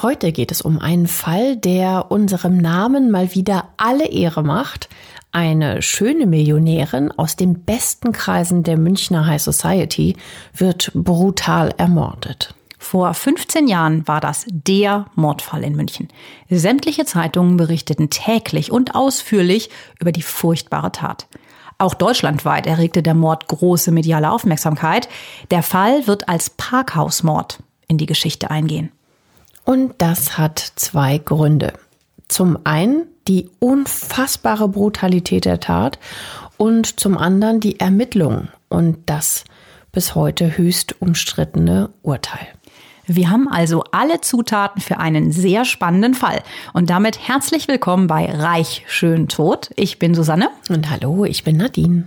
Heute geht es um einen Fall, der unserem Namen mal wieder alle Ehre macht. Eine schöne Millionärin aus den besten Kreisen der Münchner High Society wird brutal ermordet. Vor 15 Jahren war das der Mordfall in München. Sämtliche Zeitungen berichteten täglich und ausführlich über die furchtbare Tat. Auch deutschlandweit erregte der Mord große mediale Aufmerksamkeit. Der Fall wird als Parkhausmord in die Geschichte eingehen. Und das hat zwei Gründe. Zum einen die unfassbare Brutalität der Tat und zum anderen die Ermittlungen und das bis heute höchst umstrittene Urteil. Wir haben also alle Zutaten für einen sehr spannenden Fall. Und damit herzlich willkommen bei Reich Schön Tot. Ich bin Susanne. Und hallo, ich bin Nadine.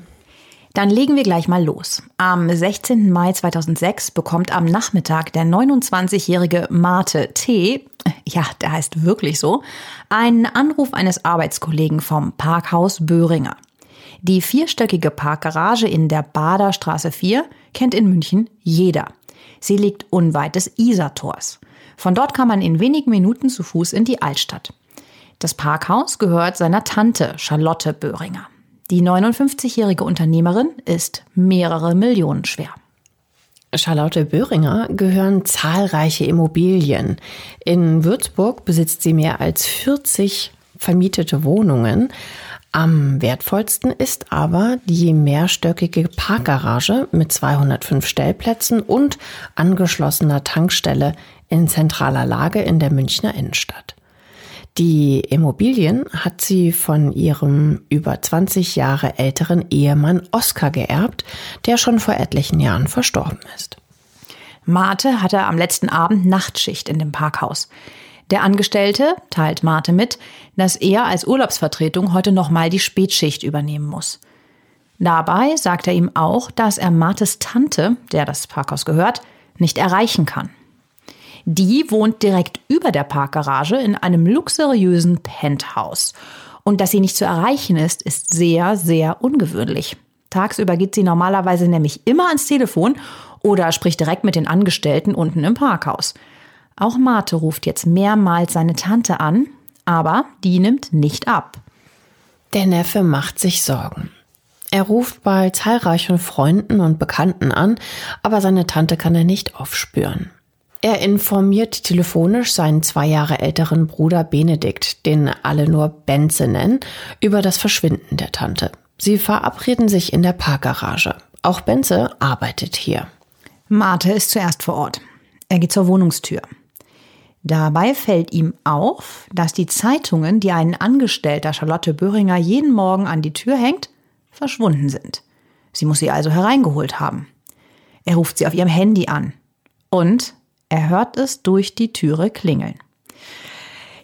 Dann legen wir gleich mal los. Am 16. Mai 2006 bekommt am Nachmittag der 29-jährige Marte T., ja, der heißt wirklich so, einen Anruf eines Arbeitskollegen vom Parkhaus Böhringer. Die vierstöckige Parkgarage in der Baderstraße 4 kennt in München jeder. Sie liegt unweit des Isartors. Von dort kann man in wenigen Minuten zu Fuß in die Altstadt. Das Parkhaus gehört seiner Tante Charlotte Böhringer. Die 59-jährige Unternehmerin ist mehrere Millionen schwer. Charlotte Böhringer gehören zahlreiche Immobilien. In Würzburg besitzt sie mehr als 40 vermietete Wohnungen. Am wertvollsten ist aber die mehrstöckige Parkgarage mit 205 Stellplätzen und angeschlossener Tankstelle in zentraler Lage in der Münchner Innenstadt. Die Immobilien hat sie von ihrem über 20 Jahre älteren Ehemann Oskar geerbt, der schon vor etlichen Jahren verstorben ist. Marte hatte am letzten Abend Nachtschicht in dem Parkhaus. Der Angestellte teilt Marte mit, dass er als Urlaubsvertretung heute nochmal die Spätschicht übernehmen muss. Dabei sagt er ihm auch, dass er Martes Tante, der das Parkhaus gehört, nicht erreichen kann. Die wohnt direkt über der Parkgarage in einem luxuriösen Penthouse. Und dass sie nicht zu erreichen ist, ist sehr, sehr ungewöhnlich. Tagsüber geht sie normalerweise nämlich immer ans Telefon oder spricht direkt mit den Angestellten unten im Parkhaus. Auch Marte ruft jetzt mehrmals seine Tante an, aber die nimmt nicht ab. Der Neffe macht sich Sorgen. Er ruft bei zahlreichen Freunden und Bekannten an, aber seine Tante kann er nicht aufspüren. Er informiert telefonisch seinen zwei Jahre älteren Bruder Benedikt, den alle nur Benze nennen, über das Verschwinden der Tante. Sie verabreden sich in der Parkgarage. Auch Benze arbeitet hier. Marte ist zuerst vor Ort. Er geht zur Wohnungstür. Dabei fällt ihm auf, dass die Zeitungen, die ein Angestellter Charlotte Böhringer jeden Morgen an die Tür hängt, verschwunden sind. Sie muss sie also hereingeholt haben. Er ruft sie auf ihrem Handy an. Und er hört es durch die Türe klingeln.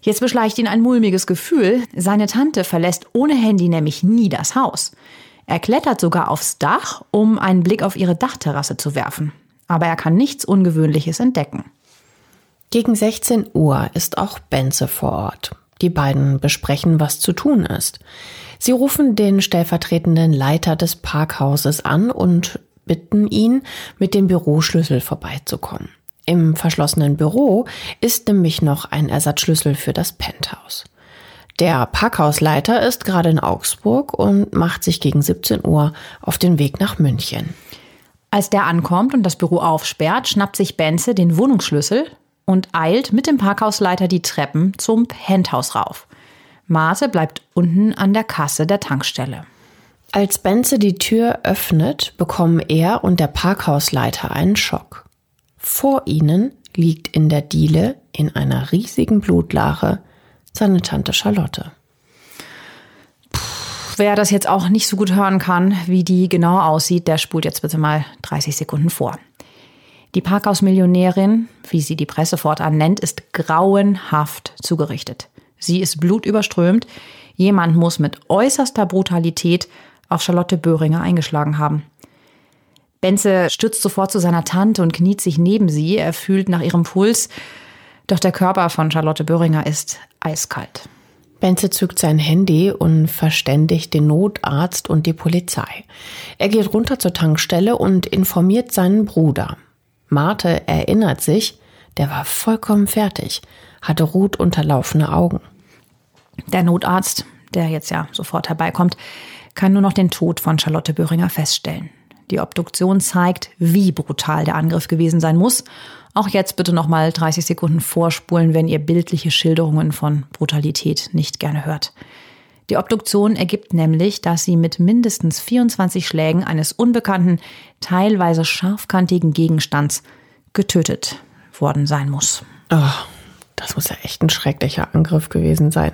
Jetzt beschleicht ihn ein mulmiges Gefühl. Seine Tante verlässt ohne Handy nämlich nie das Haus. Er klettert sogar aufs Dach, um einen Blick auf ihre Dachterrasse zu werfen. Aber er kann nichts Ungewöhnliches entdecken. Gegen 16 Uhr ist auch Benze vor Ort. Die beiden besprechen, was zu tun ist. Sie rufen den stellvertretenden Leiter des Parkhauses an und bitten ihn, mit dem Büroschlüssel vorbeizukommen. Im verschlossenen Büro ist nämlich noch ein Ersatzschlüssel für das Penthouse. Der Parkhausleiter ist gerade in Augsburg und macht sich gegen 17 Uhr auf den Weg nach München. Als der ankommt und das Büro aufsperrt, schnappt sich Benze den Wohnungsschlüssel und eilt mit dem Parkhausleiter die Treppen zum Penthouse rauf. Marte bleibt unten an der Kasse der Tankstelle. Als Benze die Tür öffnet, bekommen er und der Parkhausleiter einen Schock. Vor ihnen liegt in der Diele in einer riesigen Blutlache seine Tante Charlotte. Puh, wer das jetzt auch nicht so gut hören kann, wie die genau aussieht, der spult jetzt bitte mal 30 Sekunden vor. Die Parkhausmillionärin, wie sie die Presse fortan nennt, ist grauenhaft zugerichtet. Sie ist blutüberströmt. Jemand muss mit äußerster Brutalität auf Charlotte Böhringer eingeschlagen haben. Benze stürzt sofort zu seiner Tante und kniet sich neben sie. Er fühlt nach ihrem Puls. Doch der Körper von Charlotte Böhringer ist eiskalt. Benze zückt sein Handy und verständigt den Notarzt und die Polizei. Er geht runter zur Tankstelle und informiert seinen Bruder. Marte erinnert sich, der war vollkommen fertig, hatte rot unterlaufene Augen. Der Notarzt, der jetzt ja sofort herbeikommt, kann nur noch den Tod von Charlotte Böhringer feststellen. Die Obduktion zeigt, wie brutal der Angriff gewesen sein muss. Auch jetzt bitte noch mal 30 Sekunden vorspulen, wenn ihr bildliche Schilderungen von Brutalität nicht gerne hört. Die Obduktion ergibt nämlich, dass sie mit mindestens 24 Schlägen eines unbekannten, teilweise scharfkantigen Gegenstands getötet worden sein muss. Oh, das muss ja echt ein schrecklicher Angriff gewesen sein.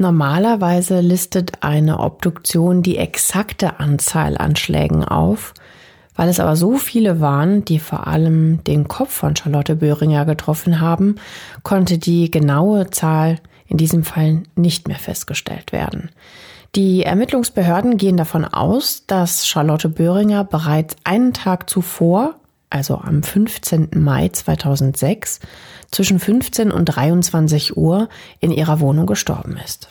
Normalerweise listet eine Obduktion die exakte Anzahl an Schlägen auf. Weil es aber so viele waren, die vor allem den Kopf von Charlotte Böhringer getroffen haben, konnte die genaue Zahl in diesem Fall nicht mehr festgestellt werden. Die Ermittlungsbehörden gehen davon aus, dass Charlotte Böhringer bereits einen Tag zuvor, also am 15. Mai 2006, zwischen 15 und 23 Uhr in ihrer Wohnung gestorben ist.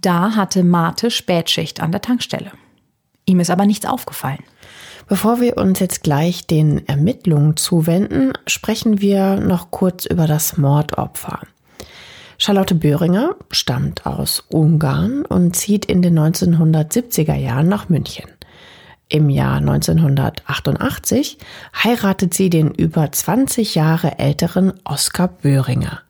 Da hatte Marte Spätschicht an der Tankstelle. Ihm ist aber nichts aufgefallen. Bevor wir uns jetzt gleich den Ermittlungen zuwenden, sprechen wir noch kurz über das Mordopfer. Charlotte Böhringer stammt aus Ungarn und zieht in den 1970er Jahren nach München. Im Jahr 1988 heiratet sie den über 20 Jahre älteren Oskar Böhringer.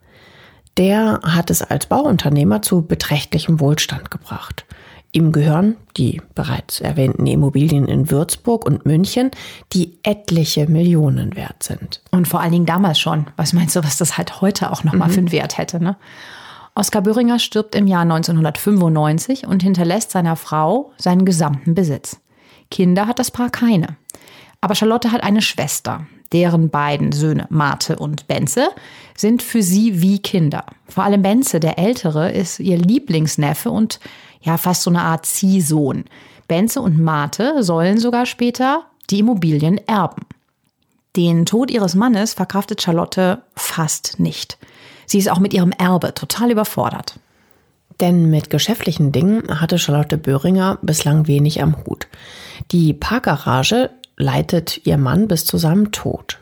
Der hat es als Bauunternehmer zu beträchtlichem Wohlstand gebracht. Ihm gehören die bereits erwähnten Immobilien in Würzburg und München, die etliche Millionen wert sind. Und vor allen Dingen damals schon. Was meinst du, was das halt heute auch nochmal mhm. für einen Wert hätte? Ne? Oskar Böhringer stirbt im Jahr 1995 und hinterlässt seiner Frau seinen gesamten Besitz. Kinder hat das Paar keine. Aber Charlotte hat eine Schwester. Deren beiden Söhne, Marte und Benze, sind für sie wie Kinder. Vor allem Benze, der Ältere, ist ihr Lieblingsneffe und ja, fast so eine Art Ziehsohn. Benze und Marte sollen sogar später die Immobilien erben. Den Tod ihres Mannes verkraftet Charlotte fast nicht. Sie ist auch mit ihrem Erbe total überfordert. Denn mit geschäftlichen Dingen hatte Charlotte Böhringer bislang wenig am Hut. Die Parkgarage leitet ihr Mann bis zu seinem Tod.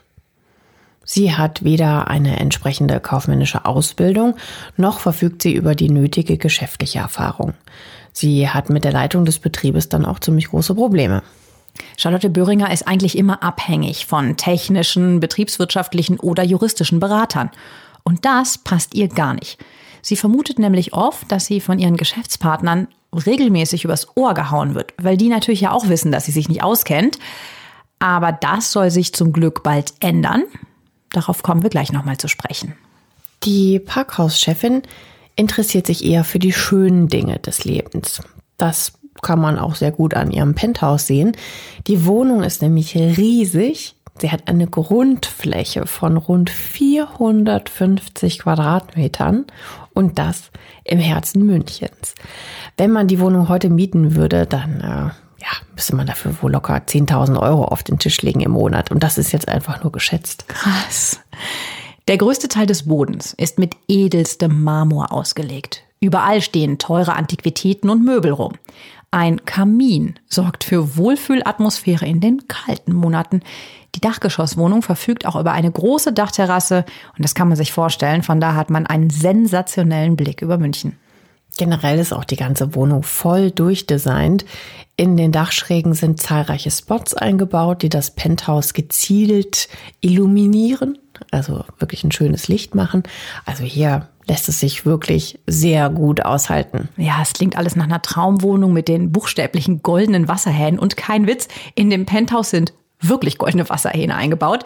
Sie hat weder eine entsprechende kaufmännische Ausbildung, noch verfügt sie über die nötige geschäftliche Erfahrung. Sie hat mit der Leitung des Betriebes dann auch ziemlich große Probleme. Charlotte Böhringer ist eigentlich immer abhängig von technischen, betriebswirtschaftlichen oder juristischen Beratern. Und das passt ihr gar nicht. Sie vermutet nämlich oft, dass sie von ihren Geschäftspartnern regelmäßig übers Ohr gehauen wird, weil die natürlich ja auch wissen, dass sie sich nicht auskennt. Aber das soll sich zum Glück bald ändern. Darauf kommen wir gleich nochmal zu sprechen. Die Parkhauschefin interessiert sich eher für die schönen Dinge des Lebens. Das kann man auch sehr gut an ihrem Penthouse sehen. Die Wohnung ist nämlich riesig. Sie hat eine Grundfläche von rund 450 Quadratmetern und das im Herzen Münchens. Wenn man die Wohnung heute mieten würde, dann äh, ja, müsste man dafür wohl locker 10.000 Euro auf den Tisch legen im Monat. Und das ist jetzt einfach nur geschätzt. Krass. Der größte Teil des Bodens ist mit edelstem Marmor ausgelegt. Überall stehen teure Antiquitäten und Möbel rum. Ein Kamin sorgt für Wohlfühlatmosphäre in den kalten Monaten. Die Dachgeschosswohnung verfügt auch über eine große Dachterrasse und das kann man sich vorstellen. Von da hat man einen sensationellen Blick über München. Generell ist auch die ganze Wohnung voll durchdesignt. In den Dachschrägen sind zahlreiche Spots eingebaut, die das Penthouse gezielt illuminieren, also wirklich ein schönes Licht machen. Also hier lässt es sich wirklich sehr gut aushalten. Ja, es klingt alles nach einer Traumwohnung mit den buchstäblichen goldenen Wasserhähnen und kein Witz, in dem Penthouse sind wirklich goldene Wasserhähne eingebaut.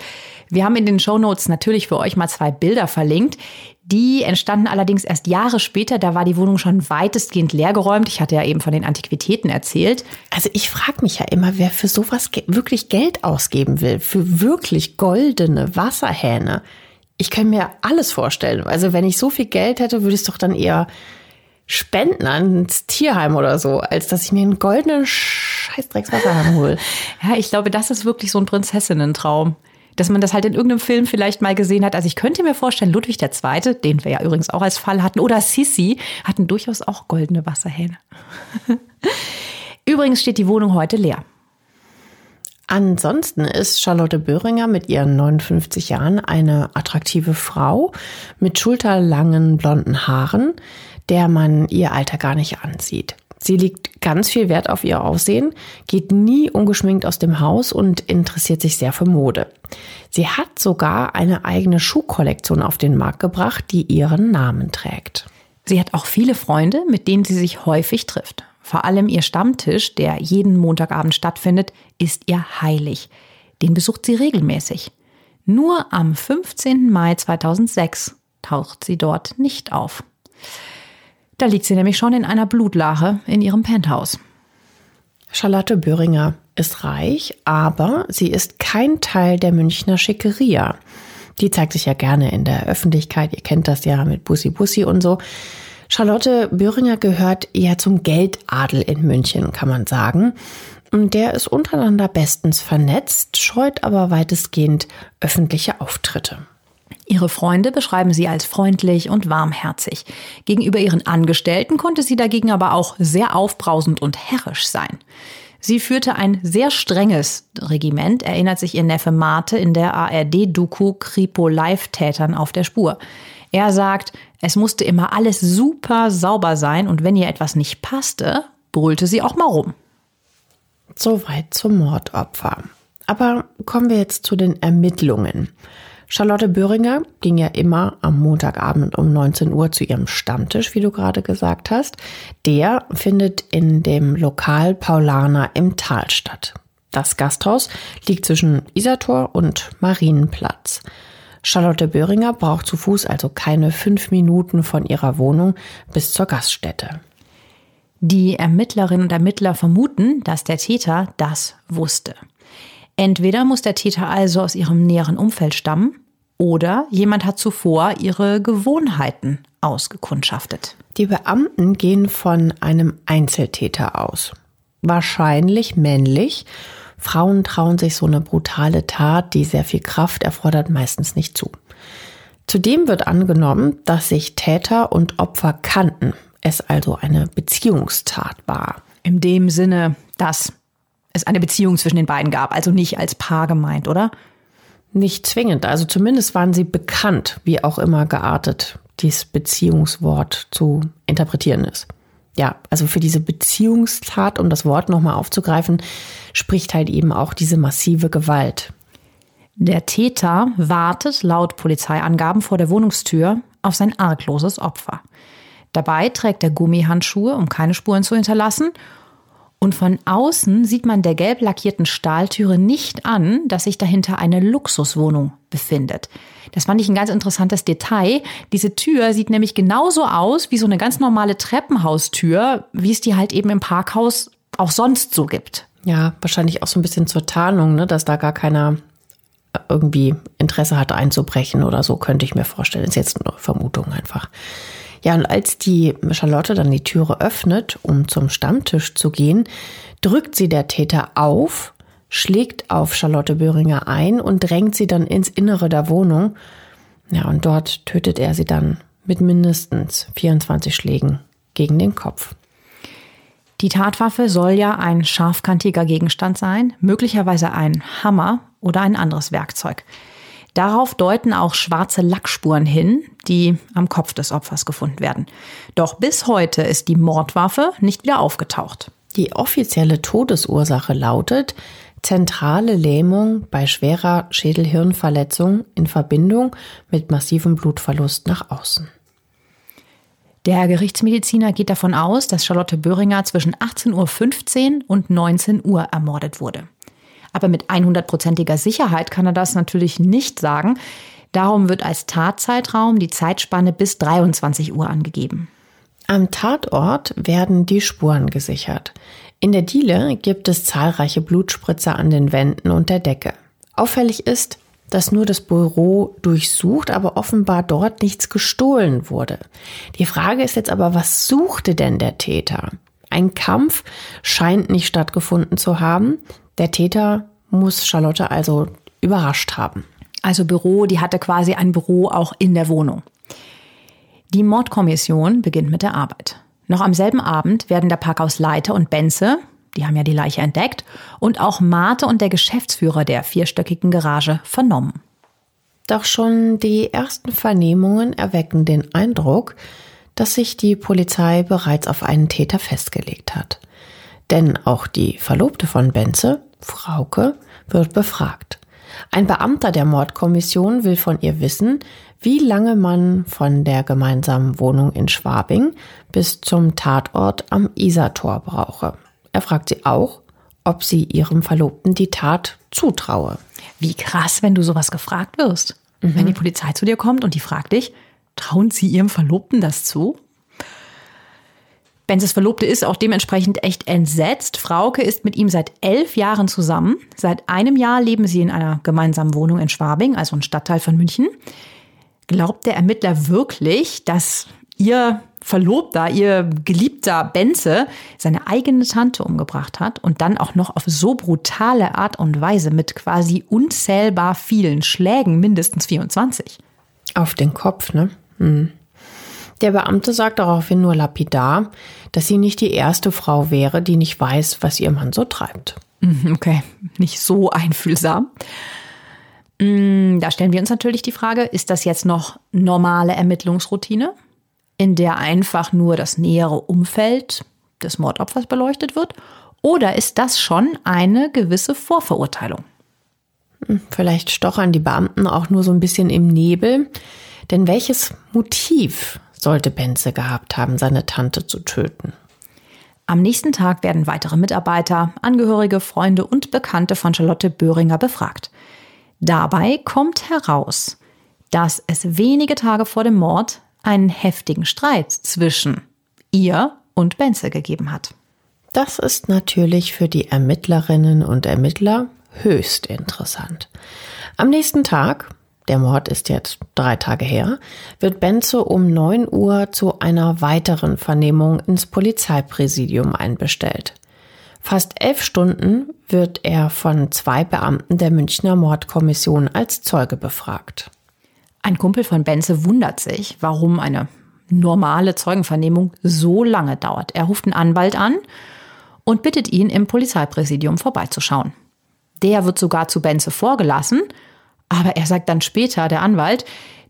Wir haben in den Shownotes natürlich für euch mal zwei Bilder verlinkt. Die entstanden allerdings erst Jahre später. Da war die Wohnung schon weitestgehend leergeräumt. Ich hatte ja eben von den Antiquitäten erzählt. Also ich frage mich ja immer, wer für sowas wirklich Geld ausgeben will. Für wirklich goldene Wasserhähne. Ich kann mir alles vorstellen. Also wenn ich so viel Geld hätte, würde ich es doch dann eher spenden ans Tierheim oder so, als dass ich mir einen goldenen Scheißdreckswasserhahn hole. Ja, ich glaube, das ist wirklich so ein Prinzessinnen-Traum dass man das halt in irgendeinem Film vielleicht mal gesehen hat. Also ich könnte mir vorstellen, Ludwig II., den wir ja übrigens auch als Fall hatten, oder Sissi hatten durchaus auch goldene Wasserhähne. übrigens steht die Wohnung heute leer. Ansonsten ist Charlotte Böhringer mit ihren 59 Jahren eine attraktive Frau mit schulterlangen blonden Haaren, der man ihr Alter gar nicht ansieht. Sie legt ganz viel Wert auf ihr Aussehen, geht nie ungeschminkt aus dem Haus und interessiert sich sehr für Mode. Sie hat sogar eine eigene Schuhkollektion auf den Markt gebracht, die ihren Namen trägt. Sie hat auch viele Freunde, mit denen sie sich häufig trifft. Vor allem ihr Stammtisch, der jeden Montagabend stattfindet, ist ihr heilig. Den besucht sie regelmäßig. Nur am 15. Mai 2006 taucht sie dort nicht auf. Da liegt sie nämlich schon in einer Blutlache in ihrem Penthouse. Charlotte Böhringer ist reich, aber sie ist kein Teil der Münchner Schickeria. Die zeigt sich ja gerne in der Öffentlichkeit. Ihr kennt das ja mit Bussi Bussi und so. Charlotte Böhringer gehört eher zum Geldadel in München, kann man sagen. Und der ist untereinander bestens vernetzt, scheut aber weitestgehend öffentliche Auftritte. Ihre Freunde beschreiben sie als freundlich und warmherzig. Gegenüber ihren Angestellten konnte sie dagegen aber auch sehr aufbrausend und herrisch sein. Sie führte ein sehr strenges Regiment, erinnert sich ihr Neffe Marte in der ARD-Doku Kripo Live-Tätern auf der Spur. Er sagt, es musste immer alles super sauber sein und wenn ihr etwas nicht passte, brüllte sie auch mal rum. Soweit zum Mordopfer. Aber kommen wir jetzt zu den Ermittlungen. Charlotte Böhringer ging ja immer am Montagabend um 19 Uhr zu ihrem Stammtisch, wie du gerade gesagt hast. Der findet in dem Lokal Paulaner im Tal statt. Das Gasthaus liegt zwischen Isator und Marienplatz. Charlotte Böhringer braucht zu Fuß also keine fünf Minuten von ihrer Wohnung bis zur Gaststätte. Die Ermittlerinnen und Ermittler vermuten, dass der Täter das wusste. Entweder muss der Täter also aus ihrem näheren Umfeld stammen oder jemand hat zuvor ihre Gewohnheiten ausgekundschaftet. Die Beamten gehen von einem Einzeltäter aus. Wahrscheinlich männlich. Frauen trauen sich so eine brutale Tat, die sehr viel Kraft erfordert, meistens nicht zu. Zudem wird angenommen, dass sich Täter und Opfer kannten, es also eine Beziehungstat war. In dem Sinne, dass es eine Beziehung zwischen den beiden gab, also nicht als Paar gemeint, oder? Nicht zwingend. Also zumindest waren sie bekannt, wie auch immer geartet dieses Beziehungswort zu interpretieren ist. Ja, also für diese Beziehungstat, um das Wort nochmal aufzugreifen, spricht halt eben auch diese massive Gewalt. Der Täter wartet laut Polizeiangaben vor der Wohnungstür auf sein argloses Opfer. Dabei trägt er Gummihandschuhe, um keine Spuren zu hinterlassen und von außen sieht man der gelb lackierten Stahltüre nicht an, dass sich dahinter eine Luxuswohnung befindet. Das fand ich ein ganz interessantes Detail. Diese Tür sieht nämlich genauso aus wie so eine ganz normale Treppenhaustür, wie es die halt eben im Parkhaus auch sonst so gibt. Ja, wahrscheinlich auch so ein bisschen zur Tarnung, ne, dass da gar keiner irgendwie Interesse hatte einzubrechen oder so, könnte ich mir vorstellen. Ist jetzt eine Vermutung einfach. Ja, und als die Charlotte dann die Türe öffnet, um zum Stammtisch zu gehen, drückt sie der Täter auf, schlägt auf Charlotte Böhringer ein und drängt sie dann ins Innere der Wohnung. Ja, und dort tötet er sie dann mit mindestens 24 Schlägen gegen den Kopf. Die Tatwaffe soll ja ein scharfkantiger Gegenstand sein, möglicherweise ein Hammer oder ein anderes Werkzeug. Darauf deuten auch schwarze Lackspuren hin, die am Kopf des Opfers gefunden werden. Doch bis heute ist die Mordwaffe nicht wieder aufgetaucht. Die offizielle Todesursache lautet zentrale Lähmung bei schwerer Schädelhirnverletzung in Verbindung mit massivem Blutverlust nach außen. Der Gerichtsmediziner geht davon aus, dass Charlotte Böhringer zwischen 18.15 Uhr und 19 Uhr ermordet wurde. Aber mit 100%iger Sicherheit kann er das natürlich nicht sagen. Darum wird als Tatzeitraum die Zeitspanne bis 23 Uhr angegeben. Am Tatort werden die Spuren gesichert. In der Diele gibt es zahlreiche Blutspritzer an den Wänden und der Decke. Auffällig ist, dass nur das Büro durchsucht, aber offenbar dort nichts gestohlen wurde. Die Frage ist jetzt aber, was suchte denn der Täter? Ein Kampf scheint nicht stattgefunden zu haben. Der Täter muss Charlotte also überrascht haben. Also Büro, die hatte quasi ein Büro auch in der Wohnung. Die Mordkommission beginnt mit der Arbeit. Noch am selben Abend werden der Parkhausleiter und Benze, die haben ja die Leiche entdeckt, und auch Marte und der Geschäftsführer der vierstöckigen Garage vernommen. Doch schon die ersten Vernehmungen erwecken den Eindruck, dass sich die Polizei bereits auf einen Täter festgelegt hat. Denn auch die Verlobte von Benze, Frauke, wird befragt. Ein Beamter der Mordkommission will von ihr wissen, wie lange man von der gemeinsamen Wohnung in Schwabing bis zum Tatort am Isartor brauche. Er fragt sie auch, ob sie ihrem Verlobten die Tat zutraue. Wie krass, wenn du sowas gefragt wirst. Mhm. Wenn die Polizei zu dir kommt und die fragt dich, trauen sie ihrem Verlobten das zu? Benzes Verlobte ist auch dementsprechend echt entsetzt. Frauke ist mit ihm seit elf Jahren zusammen. Seit einem Jahr leben sie in einer gemeinsamen Wohnung in Schwabing, also ein Stadtteil von München. Glaubt der Ermittler wirklich, dass ihr Verlobter, ihr geliebter Benze, seine eigene Tante umgebracht hat und dann auch noch auf so brutale Art und Weise mit quasi unzählbar vielen Schlägen, mindestens 24? Auf den Kopf, ne? Hm. Der Beamte sagt daraufhin nur lapidar, dass sie nicht die erste Frau wäre, die nicht weiß, was ihr Mann so treibt. Mhm, okay, nicht so einfühlsam. Mm, da stellen wir uns natürlich die Frage, ist das jetzt noch normale Ermittlungsroutine, in der einfach nur das nähere Umfeld des Mordopfers beleuchtet wird? Oder ist das schon eine gewisse Vorverurteilung? Hm, vielleicht stochern die Beamten auch nur so ein bisschen im Nebel. Denn welches Motiv sollte Benze gehabt haben, seine Tante zu töten? Am nächsten Tag werden weitere Mitarbeiter, Angehörige, Freunde und Bekannte von Charlotte Böhringer befragt. Dabei kommt heraus, dass es wenige Tage vor dem Mord einen heftigen Streit zwischen ihr und Benze gegeben hat. Das ist natürlich für die Ermittlerinnen und Ermittler höchst interessant. Am nächsten Tag, der Mord ist jetzt drei Tage her, wird Benze um 9 Uhr zu einer weiteren Vernehmung ins Polizeipräsidium einbestellt. Fast elf Stunden wird er von zwei Beamten der Münchner Mordkommission als Zeuge befragt. Ein Kumpel von Benze wundert sich, warum eine normale Zeugenvernehmung so lange dauert. Er ruft einen Anwalt an und bittet ihn, im Polizeipräsidium vorbeizuschauen. Der wird sogar zu Benze vorgelassen, aber er sagt dann später, der Anwalt,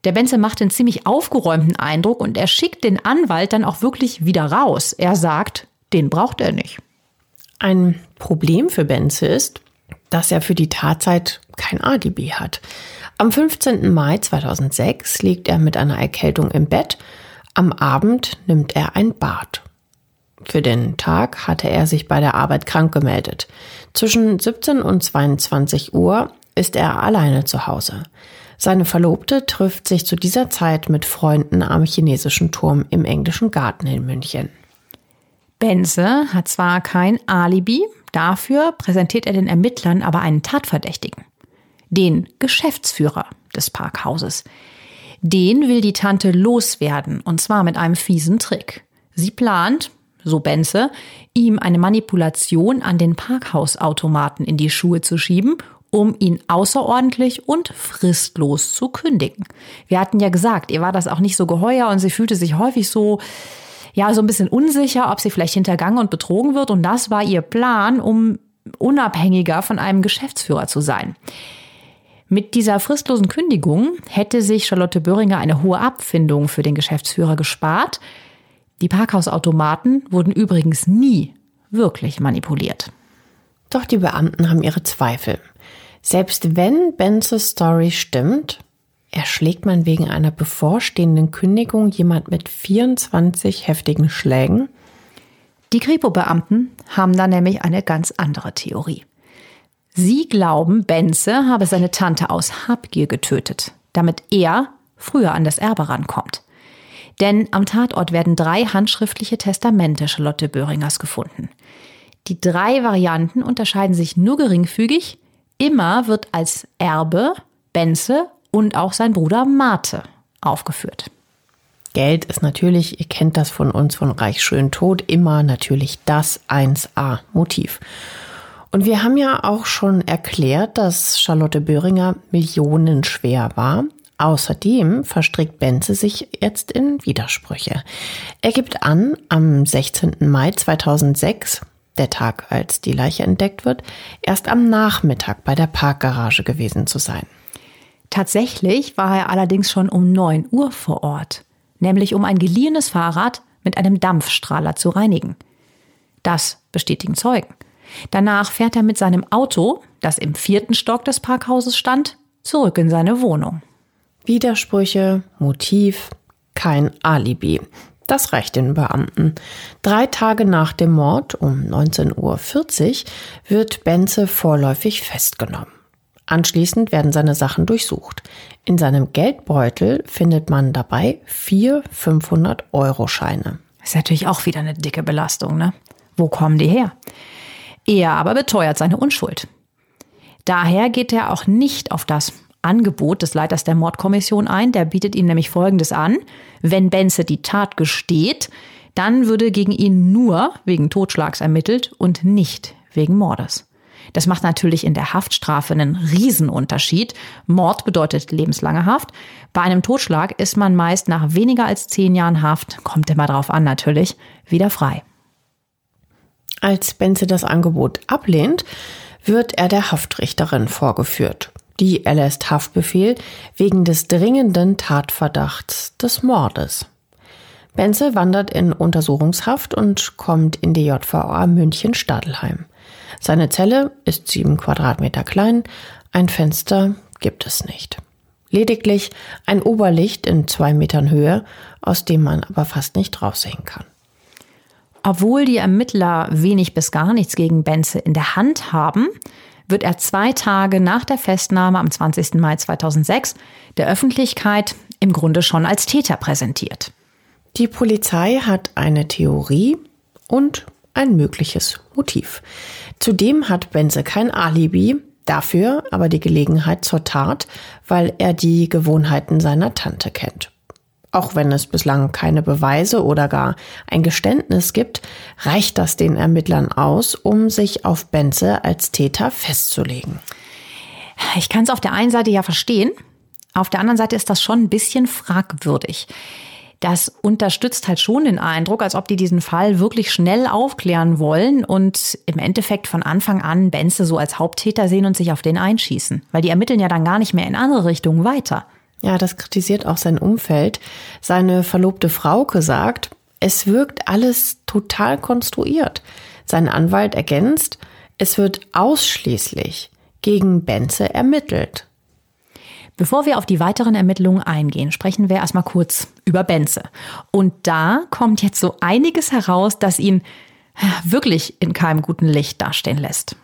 der Benze macht einen ziemlich aufgeräumten Eindruck und er schickt den Anwalt dann auch wirklich wieder raus. Er sagt, den braucht er nicht. Ein Problem für Benze ist, dass er für die Tatzeit kein Alibi hat. Am 15. Mai 2006 liegt er mit einer Erkältung im Bett. Am Abend nimmt er ein Bad. Für den Tag hatte er sich bei der Arbeit krank gemeldet. Zwischen 17 und 22 Uhr ist er alleine zu Hause. Seine Verlobte trifft sich zu dieser Zeit mit Freunden am chinesischen Turm im englischen Garten in München. Benze hat zwar kein Alibi, dafür präsentiert er den Ermittlern aber einen Tatverdächtigen. Den Geschäftsführer des Parkhauses. Den will die Tante loswerden, und zwar mit einem fiesen Trick. Sie plant, so Benze, ihm eine Manipulation an den Parkhausautomaten in die Schuhe zu schieben, um ihn außerordentlich und fristlos zu kündigen. Wir hatten ja gesagt, ihr war das auch nicht so geheuer und sie fühlte sich häufig so ja, so ein bisschen unsicher, ob sie vielleicht hintergangen und betrogen wird. Und das war ihr Plan, um unabhängiger von einem Geschäftsführer zu sein. Mit dieser fristlosen Kündigung hätte sich Charlotte Böhringer eine hohe Abfindung für den Geschäftsführer gespart. Die Parkhausautomaten wurden übrigens nie wirklich manipuliert. Doch die Beamten haben ihre Zweifel. Selbst wenn Benzes Story stimmt, Erschlägt man wegen einer bevorstehenden Kündigung jemand mit 24 heftigen Schlägen? Die Kripo-Beamten haben da nämlich eine ganz andere Theorie. Sie glauben, Benze habe seine Tante aus Habgier getötet, damit er früher an das Erbe rankommt. Denn am Tatort werden drei handschriftliche Testamente Charlotte Böhringers gefunden. Die drei Varianten unterscheiden sich nur geringfügig. Immer wird als Erbe Benze und auch sein Bruder Mate aufgeführt. Geld ist natürlich, ihr kennt das von uns von Reich schön tot, immer natürlich das 1a-Motiv. Und wir haben ja auch schon erklärt, dass Charlotte Böhringer millionenschwer war. Außerdem verstrickt Benze sich jetzt in Widersprüche. Er gibt an, am 16. Mai 2006, der Tag, als die Leiche entdeckt wird, erst am Nachmittag bei der Parkgarage gewesen zu sein. Tatsächlich war er allerdings schon um 9 Uhr vor Ort, nämlich um ein geliehenes Fahrrad mit einem Dampfstrahler zu reinigen. Das bestätigen Zeugen. Danach fährt er mit seinem Auto, das im vierten Stock des Parkhauses stand, zurück in seine Wohnung. Widersprüche, Motiv, kein Alibi. Das reicht den Beamten. Drei Tage nach dem Mord um 19.40 Uhr wird Benze vorläufig festgenommen. Anschließend werden seine Sachen durchsucht. In seinem Geldbeutel findet man dabei vier 500-Euro-Scheine. Ist natürlich auch wieder eine dicke Belastung, ne? Wo kommen die her? Er aber beteuert seine Unschuld. Daher geht er auch nicht auf das Angebot des Leiters der Mordkommission ein. Der bietet ihm nämlich Folgendes an. Wenn Benze die Tat gesteht, dann würde gegen ihn nur wegen Totschlags ermittelt und nicht wegen Mordes. Das macht natürlich in der Haftstrafe einen Riesenunterschied. Mord bedeutet lebenslange Haft. Bei einem Totschlag ist man meist nach weniger als zehn Jahren Haft, kommt immer drauf an natürlich, wieder frei. Als Benze das Angebot ablehnt, wird er der Haftrichterin vorgeführt. Die erlässt Haftbefehl wegen des dringenden Tatverdachts des Mordes. Benze wandert in Untersuchungshaft und kommt in die JVA München-Stadelheim. Seine Zelle ist sieben Quadratmeter klein, ein Fenster gibt es nicht. Lediglich ein Oberlicht in zwei Metern Höhe, aus dem man aber fast nicht raussehen kann. Obwohl die Ermittler wenig bis gar nichts gegen Benze in der Hand haben, wird er zwei Tage nach der Festnahme am 20. Mai 2006 der Öffentlichkeit im Grunde schon als Täter präsentiert. Die Polizei hat eine Theorie und ein mögliches Motiv. Zudem hat Benze kein Alibi, dafür aber die Gelegenheit zur Tat, weil er die Gewohnheiten seiner Tante kennt. Auch wenn es bislang keine Beweise oder gar ein Geständnis gibt, reicht das den Ermittlern aus, um sich auf Benze als Täter festzulegen. Ich kann es auf der einen Seite ja verstehen, auf der anderen Seite ist das schon ein bisschen fragwürdig. Das unterstützt halt schon den Eindruck, als ob die diesen Fall wirklich schnell aufklären wollen und im Endeffekt von Anfang an Benze so als Haupttäter sehen und sich auf den einschießen. Weil die ermitteln ja dann gar nicht mehr in andere Richtungen weiter. Ja, das kritisiert auch sein Umfeld. Seine verlobte Frauke sagt, es wirkt alles total konstruiert. Sein Anwalt ergänzt, es wird ausschließlich gegen Benze ermittelt. Bevor wir auf die weiteren Ermittlungen eingehen, sprechen wir erstmal kurz über Benze. Und da kommt jetzt so einiges heraus, das ihn wirklich in keinem guten Licht dastehen lässt.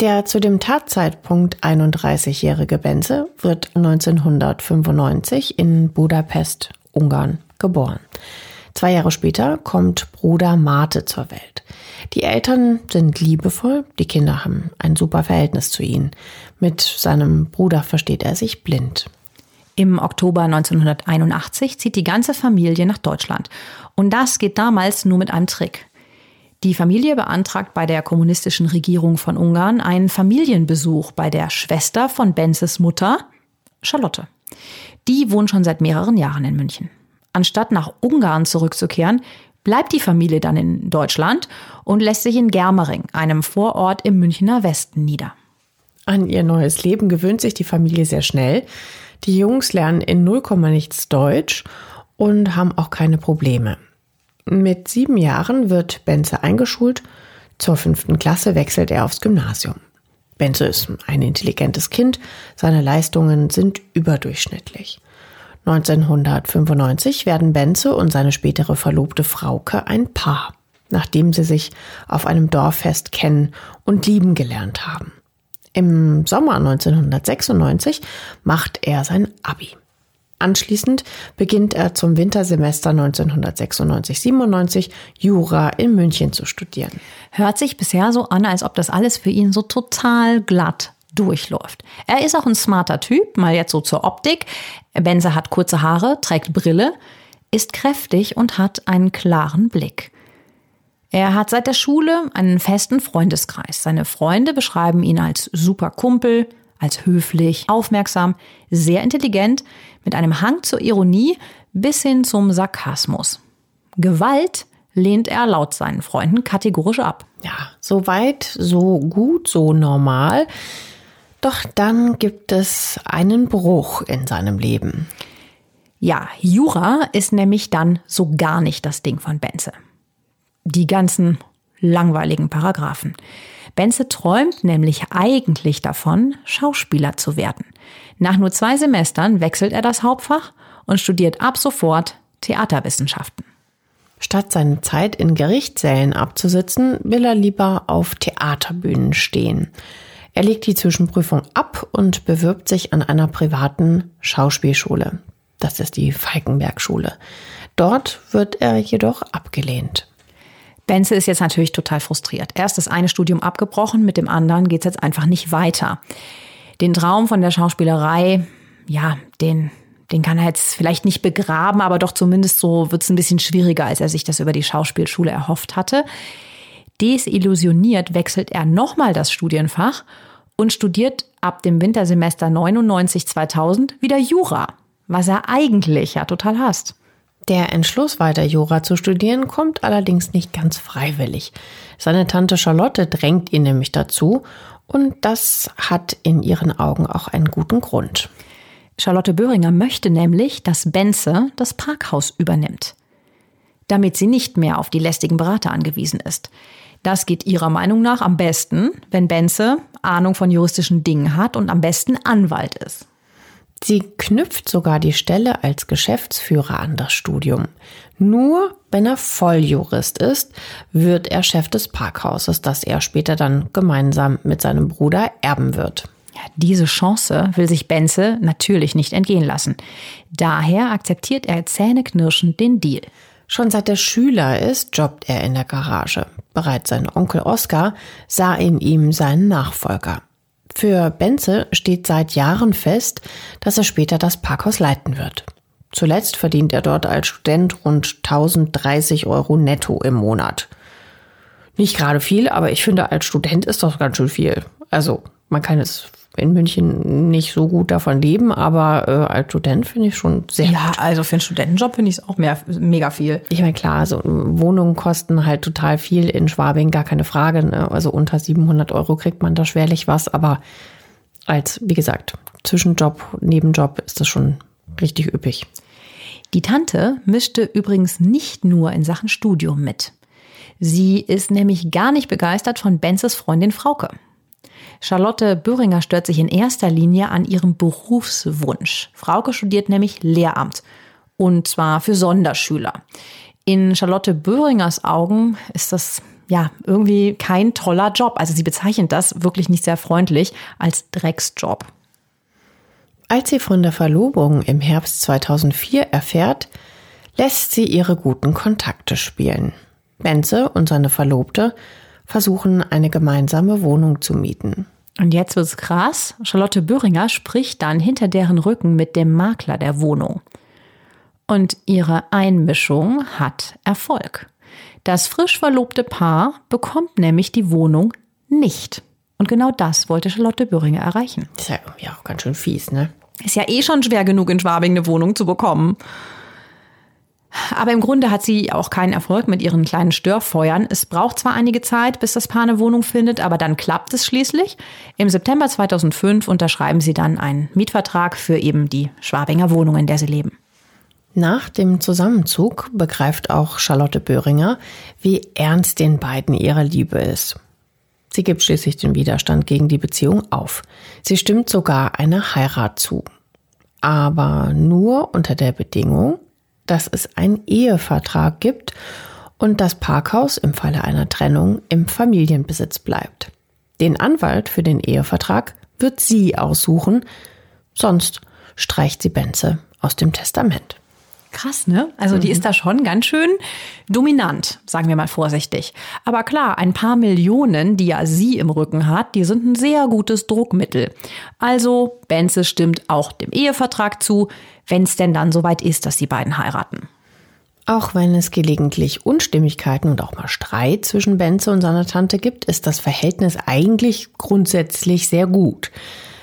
Der zu dem Tatzeitpunkt 31-jährige Benze wird 1995 in Budapest, Ungarn, geboren. Zwei Jahre später kommt Bruder Mate zur Welt. Die Eltern sind liebevoll, die Kinder haben ein super Verhältnis zu ihnen. Mit seinem Bruder versteht er sich blind. Im Oktober 1981 zieht die ganze Familie nach Deutschland. Und das geht damals nur mit einem Trick. Die Familie beantragt bei der kommunistischen Regierung von Ungarn einen Familienbesuch bei der Schwester von Benzes Mutter, Charlotte. Die wohnt schon seit mehreren Jahren in München. Anstatt nach Ungarn zurückzukehren, bleibt die Familie dann in Deutschland und lässt sich in Germering, einem Vorort im Münchner Westen, nieder. An ihr neues Leben gewöhnt sich die Familie sehr schnell. Die Jungs lernen in 0, nichts Deutsch und haben auch keine Probleme. Mit sieben Jahren wird Benze eingeschult. Zur fünften Klasse wechselt er aufs Gymnasium. Benze ist ein intelligentes Kind. Seine Leistungen sind überdurchschnittlich. 1995 werden Benze und seine spätere Verlobte Frauke ein Paar, nachdem sie sich auf einem Dorffest kennen und lieben gelernt haben. Im Sommer 1996 macht er sein Abi. Anschließend beginnt er zum Wintersemester 1996-97 Jura in München zu studieren. Hört sich bisher so an, als ob das alles für ihn so total glatt durchläuft. Er ist auch ein smarter Typ, mal jetzt so zur Optik. Benze hat kurze Haare, trägt Brille, ist kräftig und hat einen klaren Blick. Er hat seit der Schule einen festen Freundeskreis. Seine Freunde beschreiben ihn als super Kumpel, als höflich, aufmerksam, sehr intelligent, mit einem Hang zur Ironie bis hin zum Sarkasmus. Gewalt lehnt er laut seinen Freunden kategorisch ab. Ja, so weit, so gut, so normal. Doch dann gibt es einen Bruch in seinem Leben. Ja, Jura ist nämlich dann so gar nicht das Ding von Benze. Die ganzen langweiligen Paragraphen. Benze träumt nämlich eigentlich davon, Schauspieler zu werden. Nach nur zwei Semestern wechselt er das Hauptfach und studiert ab sofort Theaterwissenschaften. Statt seine Zeit in Gerichtssälen abzusitzen, will er lieber auf Theaterbühnen stehen. Er legt die Zwischenprüfung ab und bewirbt sich an einer privaten Schauspielschule. Das ist die Falkenberg-Schule. Dort wird er jedoch abgelehnt. Benze ist jetzt natürlich total frustriert. Erst das eine Studium abgebrochen, mit dem anderen geht es jetzt einfach nicht weiter. Den Traum von der Schauspielerei, ja, den, den kann er jetzt vielleicht nicht begraben, aber doch zumindest so wird es ein bisschen schwieriger, als er sich das über die Schauspielschule erhofft hatte. Desillusioniert wechselt er nochmal das Studienfach und studiert ab dem Wintersemester 99-2000 wieder Jura, was er eigentlich ja total hasst. Der Entschluss, weiter Jura zu studieren, kommt allerdings nicht ganz freiwillig. Seine Tante Charlotte drängt ihn nämlich dazu und das hat in ihren Augen auch einen guten Grund. Charlotte Böhringer möchte nämlich, dass Benze das Parkhaus übernimmt, damit sie nicht mehr auf die lästigen Berater angewiesen ist. Das geht ihrer Meinung nach am besten, wenn Benze Ahnung von juristischen Dingen hat und am besten Anwalt ist. Sie knüpft sogar die Stelle als Geschäftsführer an das Studium. Nur wenn er Volljurist ist, wird er Chef des Parkhauses, das er später dann gemeinsam mit seinem Bruder erben wird. Ja, diese Chance will sich Benze natürlich nicht entgehen lassen. Daher akzeptiert er zähneknirschend den Deal. Schon seit er Schüler ist, jobbt er in der Garage. Bereits sein Onkel Oskar sah in ihm seinen Nachfolger. Für Benze steht seit Jahren fest, dass er später das Parkhaus leiten wird. Zuletzt verdient er dort als Student rund 1030 Euro netto im Monat. Nicht gerade viel, aber ich finde, als Student ist das ganz schön viel. Also, man kann es in München nicht so gut davon leben, aber äh, als Student finde ich schon sehr ja, gut. also für einen Studentenjob finde ich es auch mehr, mega viel. Ich meine, klar, also Wohnungen kosten halt total viel in Schwabing, gar keine Frage. Ne? Also unter 700 Euro kriegt man da schwerlich was, aber als, wie gesagt, Zwischenjob, Nebenjob ist das schon richtig üppig. Die Tante mischte übrigens nicht nur in Sachen Studium mit. Sie ist nämlich gar nicht begeistert von Benzes Freundin Frauke. Charlotte Böhringer stört sich in erster Linie an ihrem Berufswunsch. Frauke studiert nämlich Lehramt. Und zwar für Sonderschüler. In Charlotte Böhringers Augen ist das ja irgendwie kein toller Job. Also sie bezeichnet das wirklich nicht sehr freundlich als Drecksjob. Als sie von der Verlobung im Herbst 2004 erfährt, lässt sie ihre guten Kontakte spielen. Benze und seine Verlobte versuchen, eine gemeinsame Wohnung zu mieten. Und jetzt wird's krass. Charlotte Böhringer spricht dann hinter deren Rücken mit dem Makler der Wohnung. Und ihre Einmischung hat Erfolg. Das frisch verlobte Paar bekommt nämlich die Wohnung nicht. Und genau das wollte Charlotte Böhringer erreichen. ist ja irgendwie auch ganz schön fies, ne? Ist ja eh schon schwer genug, in Schwabing eine Wohnung zu bekommen. Aber im Grunde hat sie auch keinen Erfolg mit ihren kleinen Störfeuern. Es braucht zwar einige Zeit, bis das Paar eine Wohnung findet, aber dann klappt es schließlich. Im September 2005 unterschreiben sie dann einen Mietvertrag für eben die Schwabinger Wohnung, in der sie leben. Nach dem Zusammenzug begreift auch Charlotte Böhringer, wie ernst den beiden ihre Liebe ist. Sie gibt schließlich den Widerstand gegen die Beziehung auf. Sie stimmt sogar einer Heirat zu. Aber nur unter der Bedingung, dass es einen Ehevertrag gibt und das Parkhaus im Falle einer Trennung im Familienbesitz bleibt. Den Anwalt für den Ehevertrag wird sie aussuchen, sonst streicht sie Benze aus dem Testament. Krass, ne? Also die ist da schon ganz schön dominant, sagen wir mal vorsichtig. Aber klar, ein paar Millionen, die ja sie im Rücken hat, die sind ein sehr gutes Druckmittel. Also Benze stimmt auch dem Ehevertrag zu, wenn es denn dann soweit ist, dass die beiden heiraten. Auch wenn es gelegentlich Unstimmigkeiten und auch mal Streit zwischen Benze und seiner Tante gibt, ist das Verhältnis eigentlich grundsätzlich sehr gut.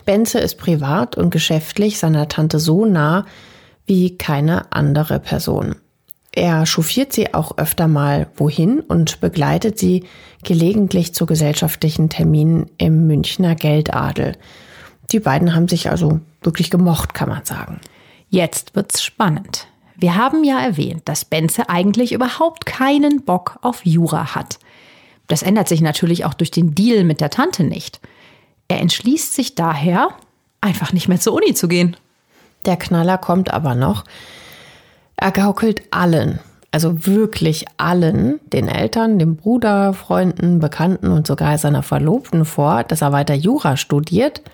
Benze ist privat und geschäftlich seiner Tante so nah wie keine andere Person. Er chauffiert sie auch öfter mal wohin und begleitet sie gelegentlich zu gesellschaftlichen Terminen im Münchner Geldadel. Die beiden haben sich also wirklich gemocht, kann man sagen. Jetzt wird's spannend. Wir haben ja erwähnt, dass Benze eigentlich überhaupt keinen Bock auf Jura hat. Das ändert sich natürlich auch durch den Deal mit der Tante nicht. Er entschließt sich daher, einfach nicht mehr zur Uni zu gehen. Der Knaller kommt aber noch. Er gaukelt allen, also wirklich allen, den Eltern, dem Bruder, Freunden, Bekannten und sogar seiner Verlobten vor, dass er weiter Jura studiert –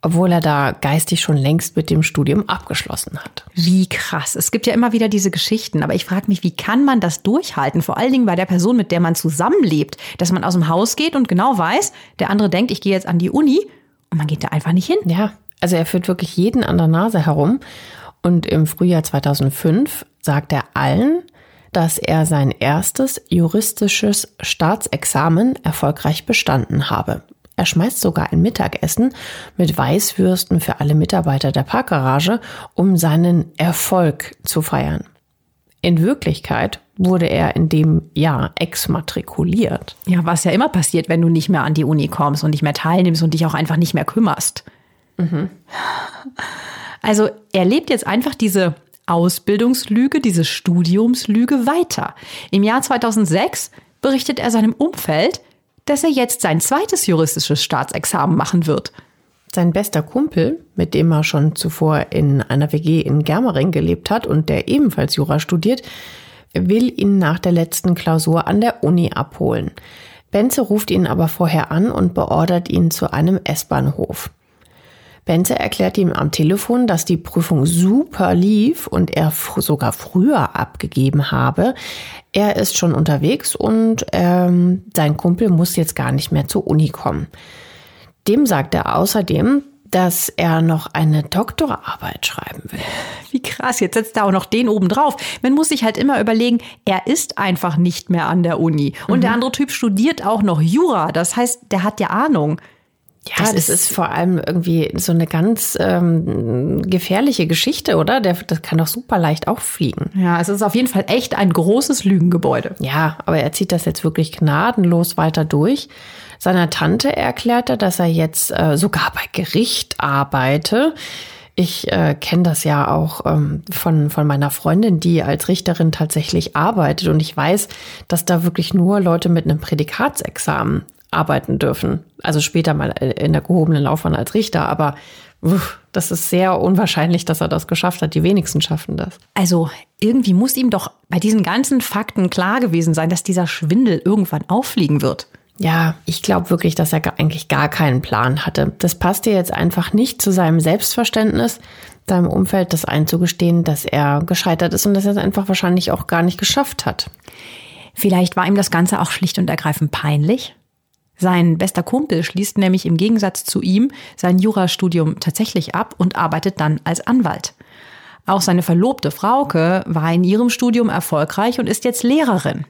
obwohl er da geistig schon längst mit dem Studium abgeschlossen hat. Wie krass. Es gibt ja immer wieder diese Geschichten, aber ich frage mich, wie kann man das durchhalten? Vor allen Dingen bei der Person, mit der man zusammenlebt, dass man aus dem Haus geht und genau weiß, der andere denkt, ich gehe jetzt an die Uni und man geht da einfach nicht hin. Ja, also er führt wirklich jeden an der Nase herum und im Frühjahr 2005 sagt er allen, dass er sein erstes juristisches Staatsexamen erfolgreich bestanden habe. Er schmeißt sogar ein Mittagessen mit Weißwürsten für alle Mitarbeiter der Parkgarage, um seinen Erfolg zu feiern. In Wirklichkeit wurde er in dem Jahr exmatrikuliert. Ja, was ja immer passiert, wenn du nicht mehr an die Uni kommst und nicht mehr teilnimmst und dich auch einfach nicht mehr kümmerst. Mhm. Also er lebt jetzt einfach diese Ausbildungslüge, diese Studiumslüge weiter. Im Jahr 2006 berichtet er seinem Umfeld, dass er jetzt sein zweites juristisches Staatsexamen machen wird. Sein bester Kumpel, mit dem er schon zuvor in einer WG in Germering gelebt hat und der ebenfalls Jura studiert, will ihn nach der letzten Klausur an der Uni abholen. Benze ruft ihn aber vorher an und beordert ihn zu einem S-Bahnhof. Benze erklärt ihm am Telefon, dass die Prüfung super lief und er sogar früher abgegeben habe. Er ist schon unterwegs und ähm, sein Kumpel muss jetzt gar nicht mehr zur Uni kommen. Dem sagt er außerdem, dass er noch eine Doktorarbeit schreiben will. Wie krass, jetzt setzt er auch noch den oben drauf. Man muss sich halt immer überlegen, er ist einfach nicht mehr an der Uni. Und mhm. der andere Typ studiert auch noch Jura. Das heißt, der hat ja Ahnung. Ja, das, das ist, ist, vor allem irgendwie so eine ganz ähm, gefährliche Geschichte, oder? Der, das kann doch super leicht auffliegen. Ja, es ist auf jeden Fall echt ein großes Lügengebäude. Ja, aber er zieht das jetzt wirklich gnadenlos weiter durch. Seiner Tante erklärt er, dass er jetzt äh, sogar bei Gericht arbeite. Ich äh, kenne das ja auch ähm, von, von meiner Freundin, die als Richterin tatsächlich arbeitet. Und ich weiß, dass da wirklich nur Leute mit einem Prädikatsexamen arbeiten dürfen. Also später mal in der gehobenen Laufbahn als Richter, aber uff, das ist sehr unwahrscheinlich, dass er das geschafft hat. Die wenigsten schaffen das. Also irgendwie muss ihm doch bei diesen ganzen Fakten klar gewesen sein, dass dieser Schwindel irgendwann auffliegen wird. Ja, ich glaube wirklich, dass er eigentlich gar keinen Plan hatte. Das passte jetzt einfach nicht zu seinem Selbstverständnis, seinem Umfeld das einzugestehen, dass er gescheitert ist und dass er es einfach wahrscheinlich auch gar nicht geschafft hat. Vielleicht war ihm das Ganze auch schlicht und ergreifend peinlich. Sein bester Kumpel schließt nämlich im Gegensatz zu ihm sein Jurastudium tatsächlich ab und arbeitet dann als Anwalt. Auch seine Verlobte Frauke war in ihrem Studium erfolgreich und ist jetzt Lehrerin.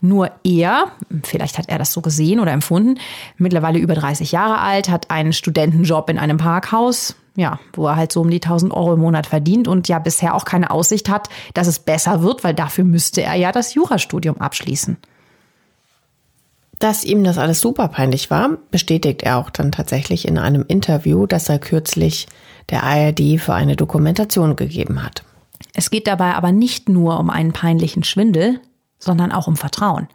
Nur er, vielleicht hat er das so gesehen oder empfunden, mittlerweile über 30 Jahre alt, hat einen Studentenjob in einem Parkhaus, ja, wo er halt so um die 1000 Euro im Monat verdient und ja bisher auch keine Aussicht hat, dass es besser wird, weil dafür müsste er ja das Jurastudium abschließen. Dass ihm das alles super peinlich war, bestätigt er auch dann tatsächlich in einem Interview, das er kürzlich der ARD für eine Dokumentation gegeben hat. Es geht dabei aber nicht nur um einen peinlichen Schwindel, sondern auch um Vertrauen.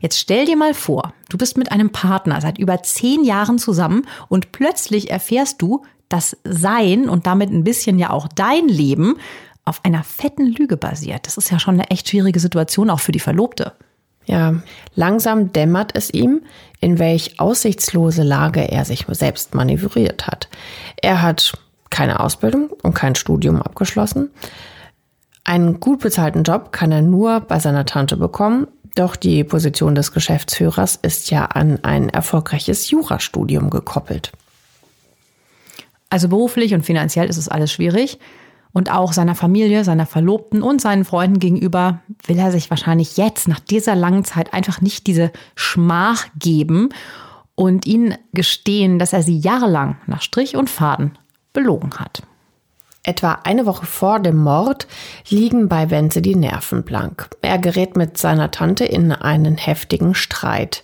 Jetzt stell dir mal vor, du bist mit einem Partner seit über zehn Jahren zusammen und plötzlich erfährst du, dass sein und damit ein bisschen ja auch dein Leben auf einer fetten Lüge basiert. Das ist ja schon eine echt schwierige Situation auch für die Verlobte. Ja, langsam dämmert es ihm, in welch aussichtslose Lage er sich selbst manövriert hat. Er hat keine Ausbildung und kein Studium abgeschlossen. Einen gut bezahlten Job kann er nur bei seiner Tante bekommen, doch die Position des Geschäftsführers ist ja an ein erfolgreiches Jurastudium gekoppelt. Also beruflich und finanziell ist es alles schwierig. Und auch seiner Familie, seiner Verlobten und seinen Freunden gegenüber will er sich wahrscheinlich jetzt nach dieser langen Zeit einfach nicht diese Schmach geben und ihnen gestehen, dass er sie jahrelang nach Strich und Faden belogen hat. Etwa eine Woche vor dem Mord liegen bei Wenzel die Nerven blank. Er gerät mit seiner Tante in einen heftigen Streit.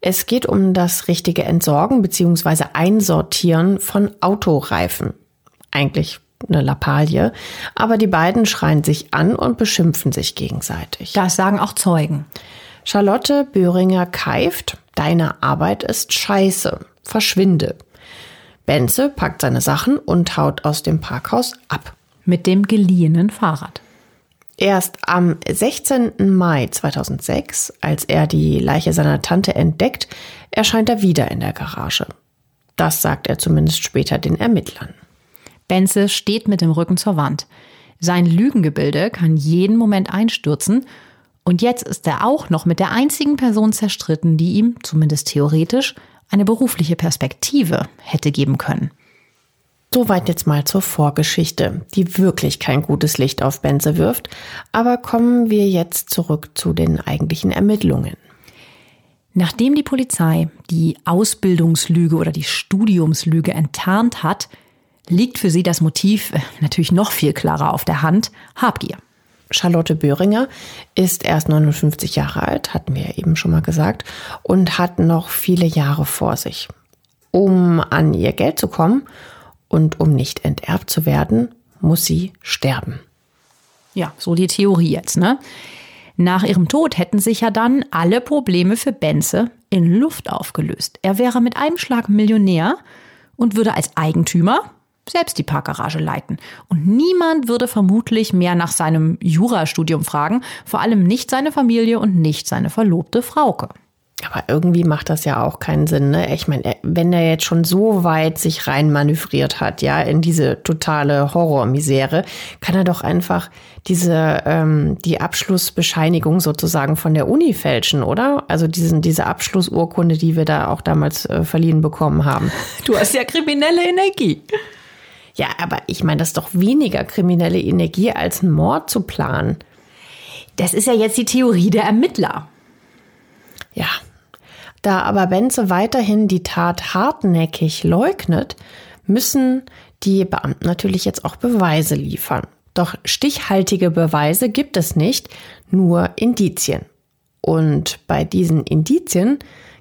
Es geht um das richtige Entsorgen bzw. Einsortieren von Autoreifen. Eigentlich eine Lappalie, aber die beiden schreien sich an und beschimpfen sich gegenseitig. Das sagen auch Zeugen. Charlotte Böhringer keift, deine Arbeit ist scheiße, verschwinde. Benze packt seine Sachen und haut aus dem Parkhaus ab. Mit dem geliehenen Fahrrad. Erst am 16. Mai 2006, als er die Leiche seiner Tante entdeckt, erscheint er wieder in der Garage. Das sagt er zumindest später den Ermittlern. Benze steht mit dem Rücken zur Wand. Sein Lügengebilde kann jeden Moment einstürzen. Und jetzt ist er auch noch mit der einzigen Person zerstritten, die ihm, zumindest theoretisch, eine berufliche Perspektive hätte geben können. Soweit jetzt mal zur Vorgeschichte, die wirklich kein gutes Licht auf Benze wirft. Aber kommen wir jetzt zurück zu den eigentlichen Ermittlungen. Nachdem die Polizei die Ausbildungslüge oder die Studiumslüge enttarnt hat, liegt für sie das Motiv äh, natürlich noch viel klarer auf der Hand, Habgier. Charlotte Böhringer ist erst 59 Jahre alt, hatten wir ja eben schon mal gesagt, und hat noch viele Jahre vor sich. Um an ihr Geld zu kommen und um nicht enterbt zu werden, muss sie sterben. Ja, so die Theorie jetzt, ne? Nach ihrem Tod hätten sich ja dann alle Probleme für Benze in Luft aufgelöst. Er wäre mit einem Schlag Millionär und würde als Eigentümer selbst die Parkgarage leiten. Und niemand würde vermutlich mehr nach seinem Jurastudium fragen, vor allem nicht seine Familie und nicht seine verlobte Frauke. Aber irgendwie macht das ja auch keinen Sinn, ne? Ich meine, wenn er jetzt schon so weit sich rein manövriert hat, ja, in diese totale Horrormisere, kann er doch einfach diese ähm, die Abschlussbescheinigung sozusagen von der Uni fälschen, oder? Also diesen diese Abschlussurkunde, die wir da auch damals äh, verliehen bekommen haben. Du hast ja kriminelle Energie. Ja, aber ich meine, das ist doch weniger kriminelle Energie als einen Mord zu planen. Das ist ja jetzt die Theorie der Ermittler. Ja. Da aber Benze weiterhin die Tat hartnäckig leugnet, müssen die Beamten natürlich jetzt auch Beweise liefern. Doch stichhaltige Beweise gibt es nicht, nur Indizien. Und bei diesen Indizien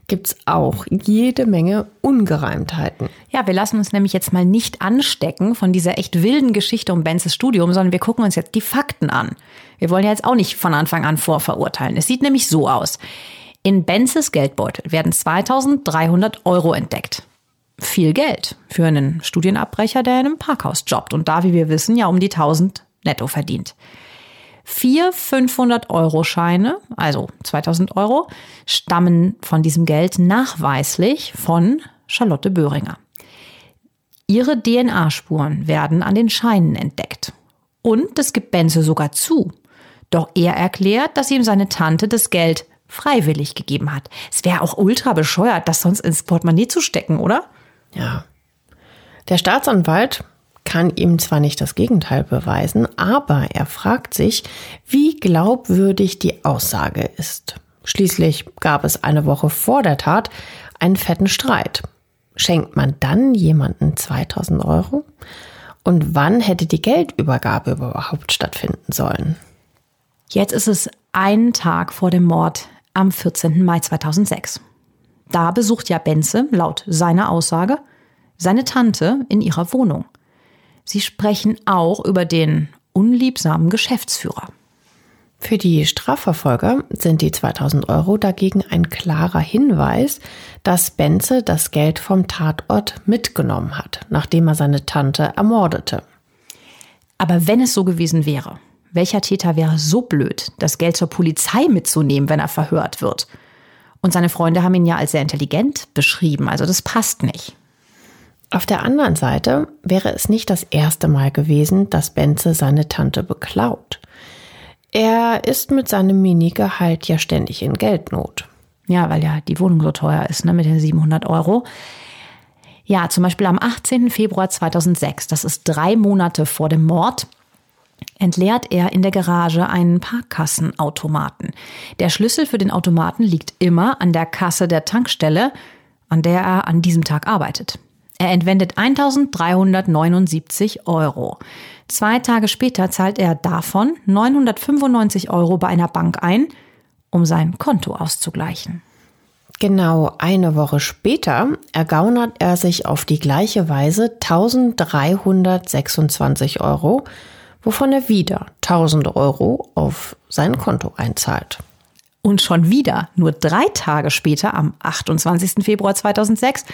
gibt's auch jede Menge Ungereimtheiten. Ja, wir lassen uns nämlich jetzt mal nicht anstecken von dieser echt wilden Geschichte um Benzes Studium, sondern wir gucken uns jetzt die Fakten an. Wir wollen ja jetzt auch nicht von Anfang an vorverurteilen. Es sieht nämlich so aus. In Benzes Geldbeutel werden 2300 Euro entdeckt. Viel Geld für einen Studienabbrecher, der in einem Parkhaus jobbt und da, wie wir wissen, ja um die 1000 netto verdient. Vier 500-Euro-Scheine, also 2000 Euro, stammen von diesem Geld nachweislich von Charlotte Böhringer. Ihre DNA-Spuren werden an den Scheinen entdeckt. Und das gibt Benze sogar zu. Doch er erklärt, dass ihm seine Tante das Geld freiwillig gegeben hat. Es wäre auch ultra bescheuert, das sonst ins Portemonnaie zu stecken, oder? Ja. Der Staatsanwalt kann ihm zwar nicht das Gegenteil beweisen, aber er fragt sich, wie glaubwürdig die Aussage ist. Schließlich gab es eine Woche vor der Tat einen fetten Streit. Schenkt man dann jemanden 2000 Euro? Und wann hätte die Geldübergabe überhaupt stattfinden sollen? Jetzt ist es einen Tag vor dem Mord am 14. Mai 2006. Da besucht ja Benze, laut seiner Aussage, seine Tante in ihrer Wohnung. Sie sprechen auch über den unliebsamen Geschäftsführer. Für die Strafverfolger sind die 2000 Euro dagegen ein klarer Hinweis, dass Benze das Geld vom Tatort mitgenommen hat, nachdem er seine Tante ermordete. Aber wenn es so gewesen wäre, welcher Täter wäre so blöd, das Geld zur Polizei mitzunehmen, wenn er verhört wird? Und seine Freunde haben ihn ja als sehr intelligent beschrieben, also das passt nicht. Auf der anderen Seite wäre es nicht das erste Mal gewesen, dass Benze seine Tante beklaut. Er ist mit seinem Minigehalt ja ständig in Geldnot. Ja, weil ja die Wohnung so teuer ist, ne, mit den 700 Euro. Ja, zum Beispiel am 18. Februar 2006, das ist drei Monate vor dem Mord, entleert er in der Garage einen Parkkassenautomaten. Der Schlüssel für den Automaten liegt immer an der Kasse der Tankstelle, an der er an diesem Tag arbeitet. Er entwendet 1379 Euro. Zwei Tage später zahlt er davon 995 Euro bei einer Bank ein, um sein Konto auszugleichen. Genau eine Woche später ergaunert er sich auf die gleiche Weise 1326 Euro, wovon er wieder 1000 Euro auf sein Konto einzahlt. Und schon wieder, nur drei Tage später, am 28. Februar 2006,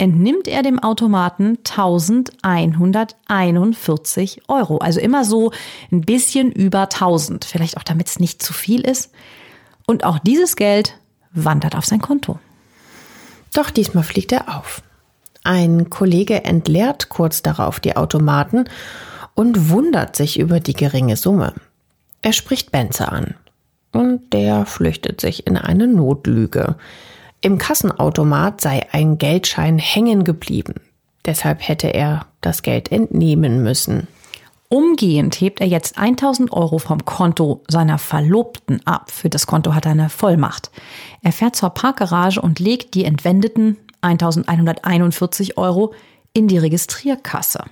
entnimmt er dem Automaten 1141 Euro. Also immer so ein bisschen über 1000. Vielleicht auch damit es nicht zu viel ist. Und auch dieses Geld wandert auf sein Konto. Doch diesmal fliegt er auf. Ein Kollege entleert kurz darauf die Automaten und wundert sich über die geringe Summe. Er spricht Benze an. Und der flüchtet sich in eine Notlüge. Im Kassenautomat sei ein Geldschein hängen geblieben. Deshalb hätte er das Geld entnehmen müssen. Umgehend hebt er jetzt 1000 Euro vom Konto seiner Verlobten ab. Für das Konto hat er eine Vollmacht. Er fährt zur Parkgarage und legt die entwendeten 1141 Euro in die Registrierkasse.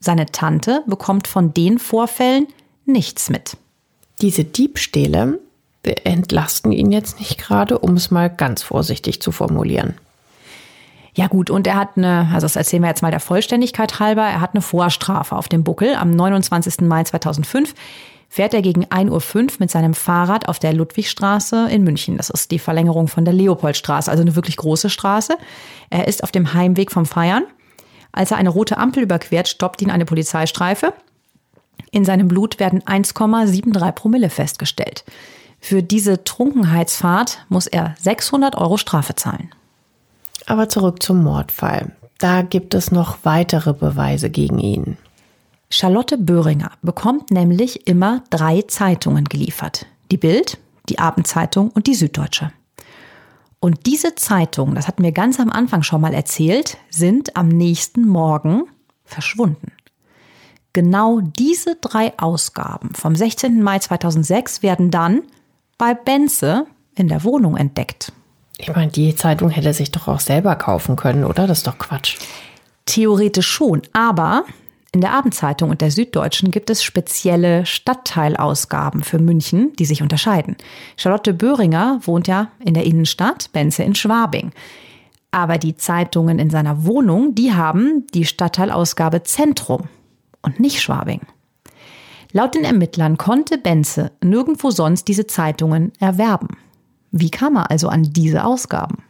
Seine Tante bekommt von den Vorfällen nichts mit. Diese Diebstähle entlasten ihn jetzt nicht gerade, um es mal ganz vorsichtig zu formulieren. Ja gut, und er hat eine, also das erzählen wir jetzt mal der Vollständigkeit halber, er hat eine Vorstrafe auf dem Buckel. Am 29. Mai 2005 fährt er gegen 1.05 Uhr mit seinem Fahrrad auf der Ludwigstraße in München. Das ist die Verlängerung von der Leopoldstraße, also eine wirklich große Straße. Er ist auf dem Heimweg vom Feiern. Als er eine rote Ampel überquert, stoppt ihn eine Polizeistreife. In seinem Blut werden 1,73 Promille festgestellt. Für diese Trunkenheitsfahrt muss er 600 Euro Strafe zahlen. Aber zurück zum Mordfall. Da gibt es noch weitere Beweise gegen ihn. Charlotte Böhringer bekommt nämlich immer drei Zeitungen geliefert. Die Bild, die Abendzeitung und die Süddeutsche. Und diese Zeitungen, das hatten wir ganz am Anfang schon mal erzählt, sind am nächsten Morgen verschwunden. Genau diese drei Ausgaben vom 16. Mai 2006 werden dann bei Benze in der Wohnung entdeckt. Ich meine, die Zeitung hätte sich doch auch selber kaufen können, oder? Das ist doch Quatsch. Theoretisch schon, aber in der Abendzeitung und der Süddeutschen gibt es spezielle Stadtteilausgaben für München, die sich unterscheiden. Charlotte Böhringer wohnt ja in der Innenstadt, Benze in Schwabing. Aber die Zeitungen in seiner Wohnung, die haben die Stadtteilausgabe Zentrum und nicht Schwabing. Laut den Ermittlern konnte Benze nirgendwo sonst diese Zeitungen erwerben. Wie kam er also an diese Ausgaben?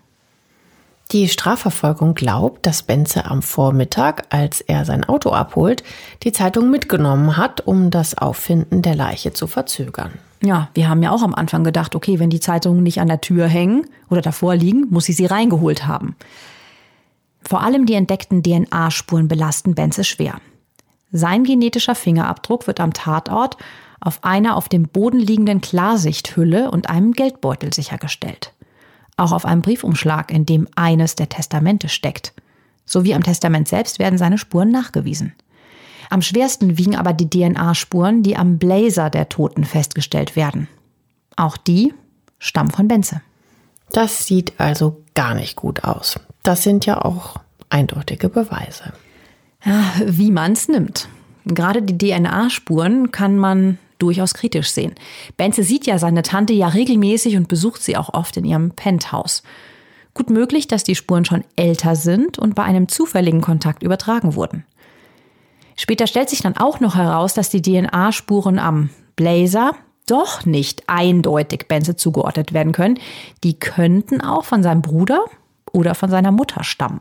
Die Strafverfolgung glaubt, dass Benze am Vormittag, als er sein Auto abholt, die Zeitung mitgenommen hat, um das Auffinden der Leiche zu verzögern. Ja, wir haben ja auch am Anfang gedacht, okay, wenn die Zeitungen nicht an der Tür hängen oder davor liegen, muss sie sie reingeholt haben. Vor allem die entdeckten DNA-Spuren belasten Benze schwer. Sein genetischer Fingerabdruck wird am Tatort auf einer auf dem Boden liegenden Klarsichthülle und einem Geldbeutel sichergestellt. Auch auf einem Briefumschlag, in dem eines der Testamente steckt. Sowie am Testament selbst werden seine Spuren nachgewiesen. Am schwersten wiegen aber die DNA-Spuren, die am Blazer der Toten festgestellt werden. Auch die stammen von Benze. Das sieht also gar nicht gut aus. Das sind ja auch eindeutige Beweise. Ja, wie man es nimmt. Gerade die DNA-Spuren kann man durchaus kritisch sehen. Benze sieht ja seine Tante ja regelmäßig und besucht sie auch oft in ihrem Penthouse. Gut möglich, dass die Spuren schon älter sind und bei einem zufälligen Kontakt übertragen wurden. Später stellt sich dann auch noch heraus, dass die DNA-Spuren am Blazer doch nicht eindeutig Benze zugeordnet werden können. Die könnten auch von seinem Bruder oder von seiner Mutter stammen.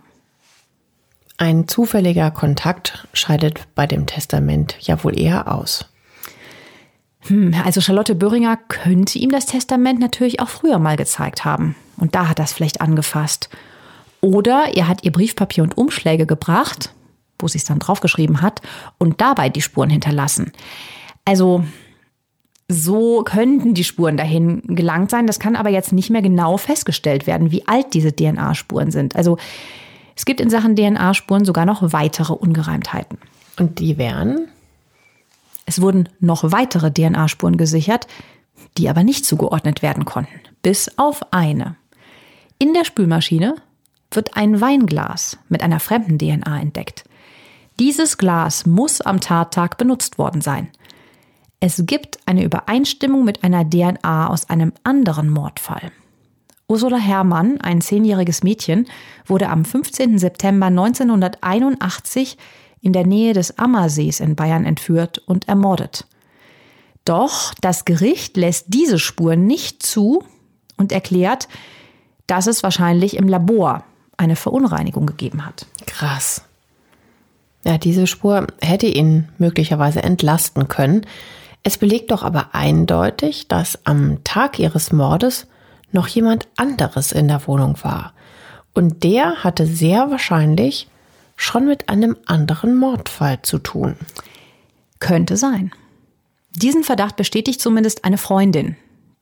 Ein zufälliger Kontakt scheidet bei dem Testament ja wohl eher aus. Hm, also Charlotte Böhringer könnte ihm das Testament natürlich auch früher mal gezeigt haben. Und da hat das vielleicht angefasst. Oder er hat ihr Briefpapier und Umschläge gebracht, wo sie es dann draufgeschrieben hat, und dabei die Spuren hinterlassen. Also so könnten die Spuren dahin gelangt sein. Das kann aber jetzt nicht mehr genau festgestellt werden, wie alt diese DNA-Spuren sind. Also es gibt in Sachen DNA-Spuren sogar noch weitere Ungereimtheiten. Und die wären? Es wurden noch weitere DNA-Spuren gesichert, die aber nicht zugeordnet werden konnten, bis auf eine. In der Spülmaschine wird ein Weinglas mit einer fremden DNA entdeckt. Dieses Glas muss am Tattag benutzt worden sein. Es gibt eine Übereinstimmung mit einer DNA aus einem anderen Mordfall. Ursula Herrmann, ein zehnjähriges Mädchen, wurde am 15. September 1981 in der Nähe des Ammersees in Bayern entführt und ermordet. Doch das Gericht lässt diese Spur nicht zu und erklärt, dass es wahrscheinlich im Labor eine Verunreinigung gegeben hat. Krass. Ja, diese Spur hätte ihn möglicherweise entlasten können. Es belegt doch aber eindeutig, dass am Tag ihres Mordes noch jemand anderes in der Wohnung war. Und der hatte sehr wahrscheinlich schon mit einem anderen Mordfall zu tun. Könnte sein. Diesen Verdacht bestätigt zumindest eine Freundin,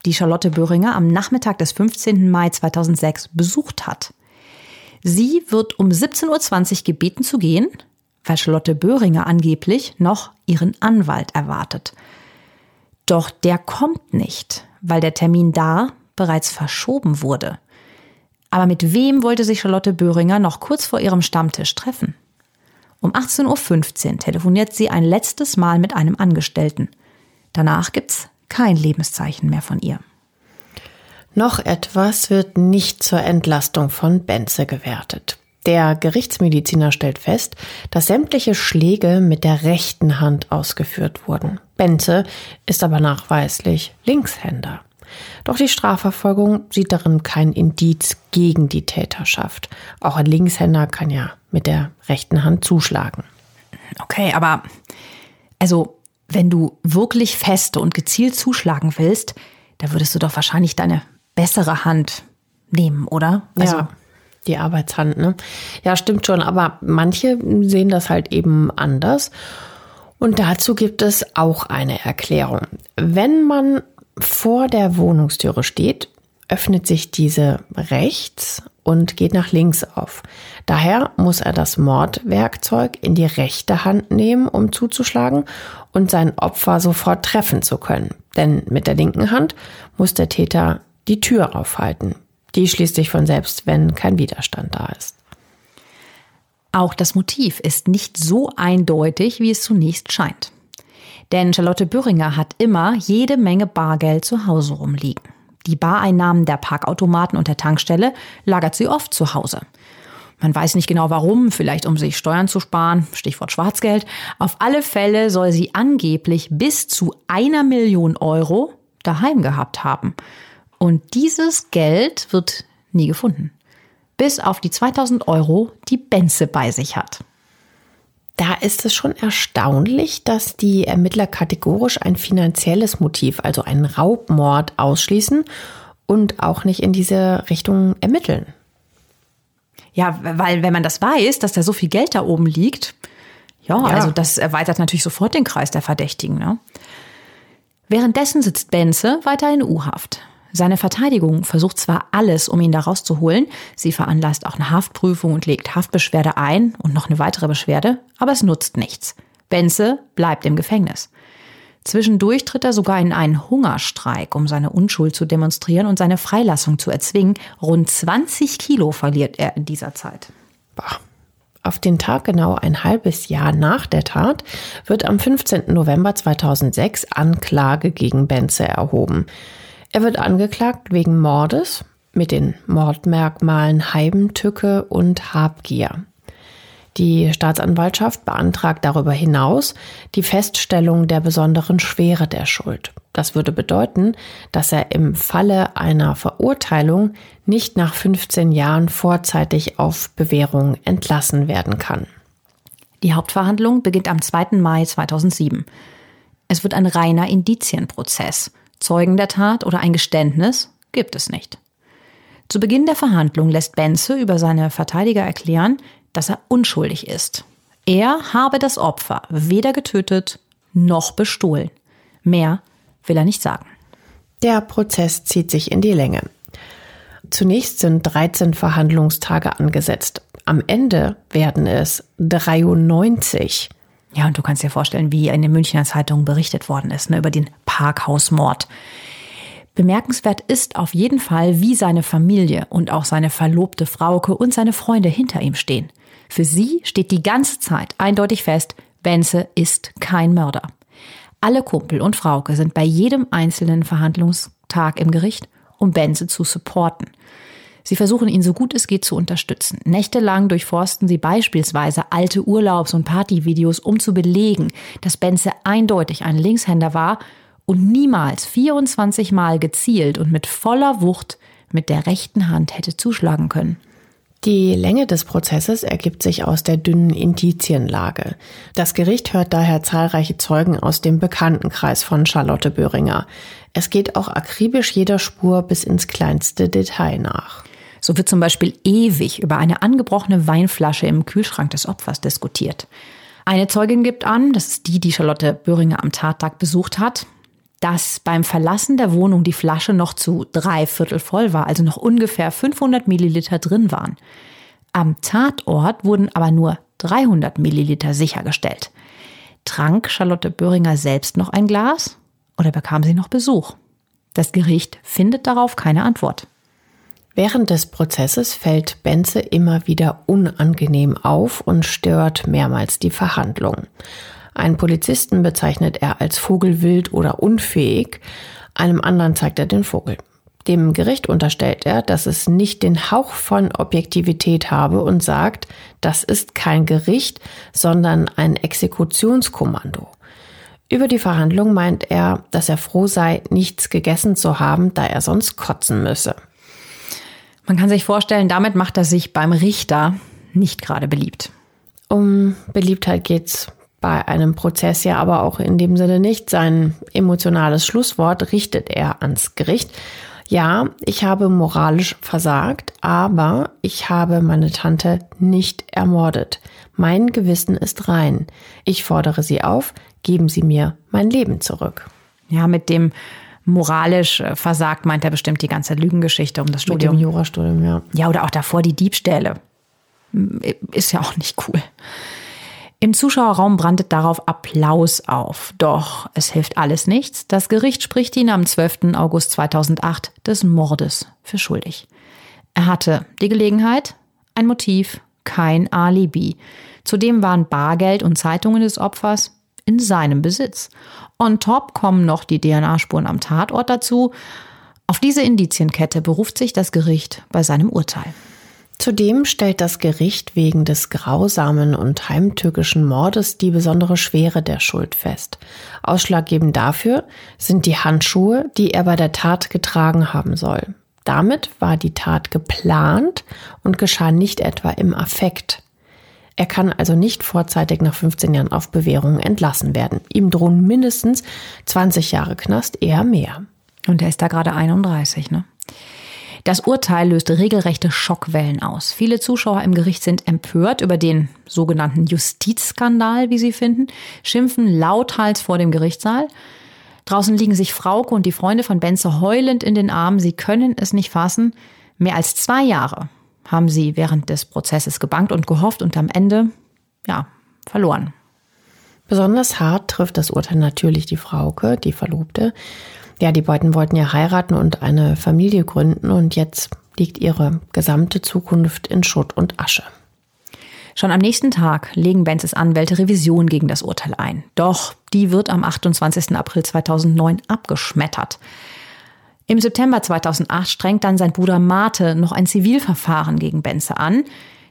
die Charlotte Böhringer am Nachmittag des 15. Mai 2006 besucht hat. Sie wird um 17.20 Uhr gebeten zu gehen, weil Charlotte Böhringer angeblich noch ihren Anwalt erwartet. Doch der kommt nicht, weil der Termin da bereits verschoben wurde. Aber mit wem wollte sich Charlotte Böhringer noch kurz vor ihrem Stammtisch treffen? Um 18.15 Uhr telefoniert sie ein letztes Mal mit einem Angestellten. Danach gibt's kein Lebenszeichen mehr von ihr. Noch etwas wird nicht zur Entlastung von Benze gewertet. Der Gerichtsmediziner stellt fest, dass sämtliche Schläge mit der rechten Hand ausgeführt wurden. Benze ist aber nachweislich Linkshänder. Doch die Strafverfolgung sieht darin kein Indiz gegen die Täterschaft. Auch ein Linkshänder kann ja mit der rechten Hand zuschlagen. Okay, aber also wenn du wirklich feste und gezielt zuschlagen willst, da würdest du doch wahrscheinlich deine bessere Hand nehmen, oder? Also ja, die Arbeitshand, ne? Ja, stimmt schon, aber manche sehen das halt eben anders. Und dazu gibt es auch eine Erklärung. Wenn man vor der Wohnungstüre steht, öffnet sich diese rechts und geht nach links auf. Daher muss er das Mordwerkzeug in die rechte Hand nehmen, um zuzuschlagen und sein Opfer sofort treffen zu können. Denn mit der linken Hand muss der Täter die Tür aufhalten. Die schließt sich von selbst, wenn kein Widerstand da ist. Auch das Motiv ist nicht so eindeutig, wie es zunächst scheint. Denn Charlotte Böhringer hat immer jede Menge Bargeld zu Hause rumliegen. Die Bareinnahmen der Parkautomaten und der Tankstelle lagert sie oft zu Hause. Man weiß nicht genau warum, vielleicht um sich Steuern zu sparen, Stichwort Schwarzgeld. Auf alle Fälle soll sie angeblich bis zu einer Million Euro daheim gehabt haben. Und dieses Geld wird nie gefunden. Bis auf die 2000 Euro, die Benze bei sich hat. Da ist es schon erstaunlich, dass die Ermittler kategorisch ein finanzielles Motiv, also einen Raubmord, ausschließen und auch nicht in diese Richtung ermitteln. Ja, weil wenn man das weiß, dass da so viel Geld da oben liegt, ja, ja. also das erweitert natürlich sofort den Kreis der Verdächtigen. Ne? Währenddessen sitzt Benze weiter in U-Haft. Seine Verteidigung versucht zwar alles, um ihn da rauszuholen, sie veranlasst auch eine Haftprüfung und legt Haftbeschwerde ein und noch eine weitere Beschwerde, aber es nutzt nichts. Benze bleibt im Gefängnis. Zwischendurch tritt er sogar in einen Hungerstreik, um seine Unschuld zu demonstrieren und seine Freilassung zu erzwingen. Rund 20 Kilo verliert er in dieser Zeit. Bah. Auf den Tag genau ein halbes Jahr nach der Tat wird am 15. November 2006 Anklage gegen Benze erhoben. Er wird angeklagt wegen Mordes mit den Mordmerkmalen Heimtücke und Habgier. Die Staatsanwaltschaft beantragt darüber hinaus die Feststellung der besonderen Schwere der Schuld. Das würde bedeuten, dass er im Falle einer Verurteilung nicht nach 15 Jahren vorzeitig auf Bewährung entlassen werden kann. Die Hauptverhandlung beginnt am 2. Mai 2007. Es wird ein reiner Indizienprozess. Zeugen der Tat oder ein Geständnis gibt es nicht. Zu Beginn der Verhandlung lässt Benze über seine Verteidiger erklären, dass er unschuldig ist. Er habe das Opfer weder getötet noch bestohlen. Mehr will er nicht sagen. Der Prozess zieht sich in die Länge. Zunächst sind 13 Verhandlungstage angesetzt. Am Ende werden es 93. Ja, und du kannst dir vorstellen, wie in den Münchner Zeitungen berichtet worden ist, ne, über den Parkhausmord. Bemerkenswert ist auf jeden Fall, wie seine Familie und auch seine verlobte Frauke und seine Freunde hinter ihm stehen. Für sie steht die ganze Zeit eindeutig fest, Benze ist kein Mörder. Alle Kumpel und Frauke sind bei jedem einzelnen Verhandlungstag im Gericht, um Benze zu supporten. Sie versuchen ihn so gut es geht zu unterstützen. Nächtelang durchforsten sie beispielsweise alte Urlaubs- und Partyvideos, um zu belegen, dass Benze eindeutig ein Linkshänder war und niemals 24 Mal gezielt und mit voller Wucht mit der rechten Hand hätte zuschlagen können. Die Länge des Prozesses ergibt sich aus der dünnen Indizienlage. Das Gericht hört daher zahlreiche Zeugen aus dem Bekanntenkreis von Charlotte Böhringer. Es geht auch akribisch jeder Spur bis ins kleinste Detail nach. So wird zum Beispiel ewig über eine angebrochene Weinflasche im Kühlschrank des Opfers diskutiert. Eine Zeugin gibt an, das ist die, die Charlotte Böhringer am Tattag besucht hat, dass beim Verlassen der Wohnung die Flasche noch zu drei Viertel voll war, also noch ungefähr 500 Milliliter drin waren. Am Tatort wurden aber nur 300 Milliliter sichergestellt. Trank Charlotte Böhringer selbst noch ein Glas oder bekam sie noch Besuch? Das Gericht findet darauf keine Antwort. Während des Prozesses fällt Benze immer wieder unangenehm auf und stört mehrmals die Verhandlung. Einen Polizisten bezeichnet er als vogelwild oder unfähig, einem anderen zeigt er den Vogel. Dem Gericht unterstellt er, dass es nicht den Hauch von Objektivität habe und sagt, das ist kein Gericht, sondern ein Exekutionskommando. Über die Verhandlung meint er, dass er froh sei, nichts gegessen zu haben, da er sonst kotzen müsse. Man kann sich vorstellen, damit macht er sich beim Richter nicht gerade beliebt. Um Beliebtheit geht's bei einem Prozess ja aber auch in dem Sinne nicht. Sein emotionales Schlusswort richtet er ans Gericht. Ja, ich habe moralisch versagt, aber ich habe meine Tante nicht ermordet. Mein Gewissen ist rein. Ich fordere Sie auf, geben Sie mir mein Leben zurück. Ja, mit dem moralisch versagt meint er bestimmt die ganze Lügengeschichte um das Studium. Mit dem Jurastudium, ja. Ja, oder auch davor die Diebstähle. Ist ja auch nicht cool. Im Zuschauerraum brandet darauf Applaus auf. Doch es hilft alles nichts. Das Gericht spricht ihn am 12. August 2008 des Mordes für schuldig. Er hatte die Gelegenheit, ein Motiv, kein Alibi. Zudem waren Bargeld und Zeitungen des Opfers in seinem Besitz. On top kommen noch die DNA-Spuren am Tatort dazu. Auf diese Indizienkette beruft sich das Gericht bei seinem Urteil. Zudem stellt das Gericht wegen des grausamen und heimtückischen Mordes die besondere Schwere der Schuld fest. Ausschlaggebend dafür sind die Handschuhe, die er bei der Tat getragen haben soll. Damit war die Tat geplant und geschah nicht etwa im Affekt. Er kann also nicht vorzeitig nach 15 Jahren auf Bewährung entlassen werden. Ihm drohen mindestens 20 Jahre Knast, eher mehr. Und er ist da gerade 31, ne? Das Urteil löste regelrechte Schockwellen aus. Viele Zuschauer im Gericht sind empört über den sogenannten Justizskandal, wie sie finden, schimpfen lauthals vor dem Gerichtssaal. Draußen liegen sich Frauke und die Freunde von Benze heulend in den Armen. Sie können es nicht fassen. Mehr als zwei Jahre haben sie während des Prozesses gebankt und gehofft und am Ende, ja, verloren. Besonders hart trifft das Urteil natürlich die Frauke, die Verlobte. Ja, die beiden wollten ja heiraten und eine Familie gründen und jetzt liegt ihre gesamte Zukunft in Schutt und Asche. Schon am nächsten Tag legen Benzes Anwälte Revision gegen das Urteil ein. Doch die wird am 28. April 2009 abgeschmettert. Im September 2008 strengt dann sein Bruder Mate noch ein Zivilverfahren gegen Benze an.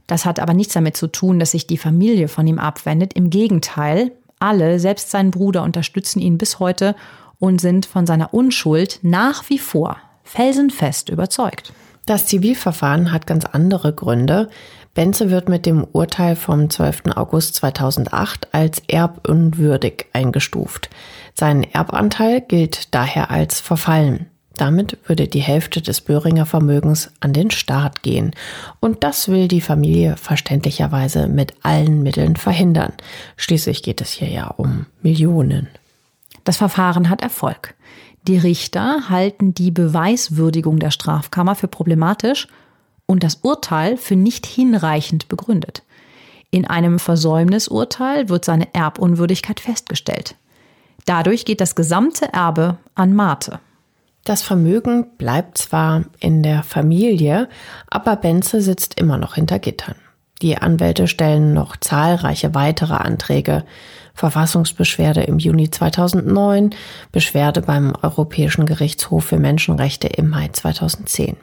Das hat aber nichts damit zu tun, dass sich die Familie von ihm abwendet. Im Gegenteil, alle, selbst sein Bruder, unterstützen ihn bis heute und sind von seiner Unschuld nach wie vor felsenfest überzeugt. Das Zivilverfahren hat ganz andere Gründe. Benze wird mit dem Urteil vom 12. August 2008 als erbunwürdig eingestuft. Sein Erbanteil gilt daher als verfallen. Damit würde die Hälfte des Böhringer Vermögens an den Staat gehen. Und das will die Familie verständlicherweise mit allen Mitteln verhindern. Schließlich geht es hier ja um Millionen. Das Verfahren hat Erfolg. Die Richter halten die Beweiswürdigung der Strafkammer für problematisch und das Urteil für nicht hinreichend begründet. In einem Versäumnisurteil wird seine Erbunwürdigkeit festgestellt. Dadurch geht das gesamte Erbe an Marte. Das Vermögen bleibt zwar in der Familie, aber Benze sitzt immer noch hinter Gittern. Die Anwälte stellen noch zahlreiche weitere Anträge. Verfassungsbeschwerde im Juni 2009, Beschwerde beim Europäischen Gerichtshof für Menschenrechte im Mai 2010.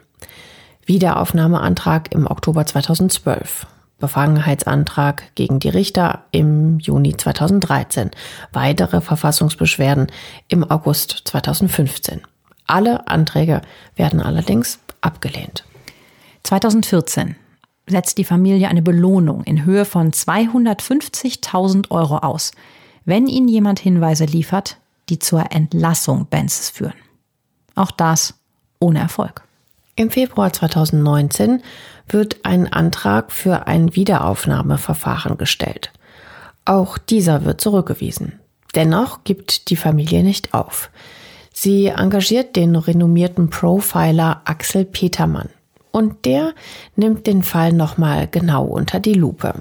Wiederaufnahmeantrag im Oktober 2012. Befangenheitsantrag gegen die Richter im Juni 2013. Weitere Verfassungsbeschwerden im August 2015. Alle Anträge werden allerdings abgelehnt. 2014 setzt die Familie eine Belohnung in Höhe von 250.000 Euro aus, wenn ihnen jemand Hinweise liefert, die zur Entlassung Benzes führen. Auch das ohne Erfolg. Im Februar 2019 wird ein Antrag für ein Wiederaufnahmeverfahren gestellt. Auch dieser wird zurückgewiesen. Dennoch gibt die Familie nicht auf. Sie engagiert den renommierten Profiler Axel Petermann. Und der nimmt den Fall nochmal genau unter die Lupe.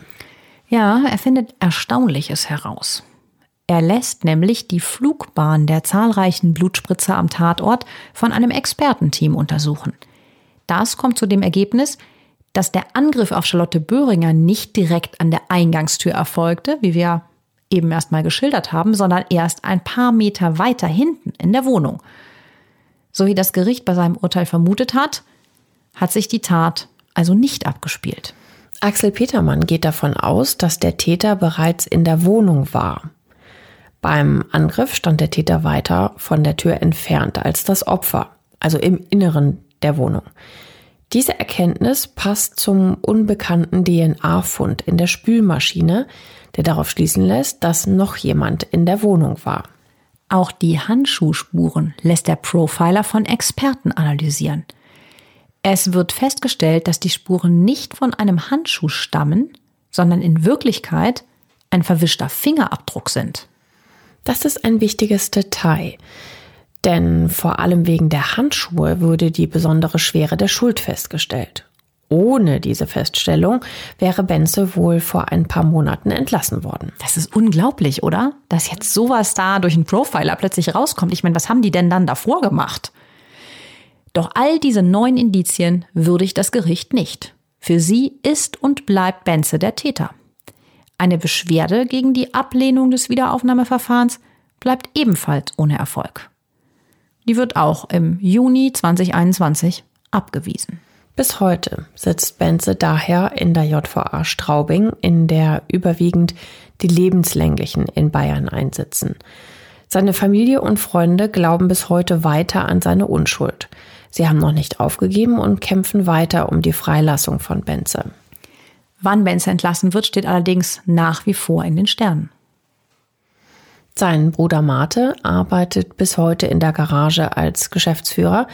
Ja, er findet Erstaunliches heraus. Er lässt nämlich die Flugbahn der zahlreichen Blutspritzer am Tatort von einem Expertenteam untersuchen. Das kommt zu dem Ergebnis, dass der Angriff auf Charlotte Böhringer nicht direkt an der Eingangstür erfolgte, wie wir eben erst mal geschildert haben, sondern erst ein paar Meter weiter hinten in der Wohnung. So wie das Gericht bei seinem Urteil vermutet hat, hat sich die Tat also nicht abgespielt. Axel Petermann geht davon aus, dass der Täter bereits in der Wohnung war. Beim Angriff stand der Täter weiter von der Tür entfernt als das Opfer, also im Inneren der Wohnung. Diese Erkenntnis passt zum unbekannten DNA-Fund in der Spülmaschine, der darauf schließen lässt, dass noch jemand in der Wohnung war. Auch die Handschuhspuren lässt der Profiler von Experten analysieren. Es wird festgestellt, dass die Spuren nicht von einem Handschuh stammen, sondern in Wirklichkeit ein verwischter Fingerabdruck sind. Das ist ein wichtiges Detail. Denn vor allem wegen der Handschuhe würde die besondere Schwere der Schuld festgestellt. Ohne diese Feststellung wäre Benze wohl vor ein paar Monaten entlassen worden. Das ist unglaublich, oder? Dass jetzt sowas da durch einen Profiler plötzlich rauskommt. Ich meine, was haben die denn dann davor gemacht? Doch all diese neuen Indizien würdigt das Gericht nicht. Für sie ist und bleibt Benze der Täter. Eine Beschwerde gegen die Ablehnung des Wiederaufnahmeverfahrens bleibt ebenfalls ohne Erfolg. Die wird auch im Juni 2021 abgewiesen. Bis heute sitzt Benze daher in der JVA Straubing, in der überwiegend die Lebenslänglichen in Bayern einsitzen. Seine Familie und Freunde glauben bis heute weiter an seine Unschuld. Sie haben noch nicht aufgegeben und kämpfen weiter um die Freilassung von Benze. Wann Benze entlassen wird, steht allerdings nach wie vor in den Sternen. Sein Bruder Mate arbeitet bis heute in der Garage als Geschäftsführer,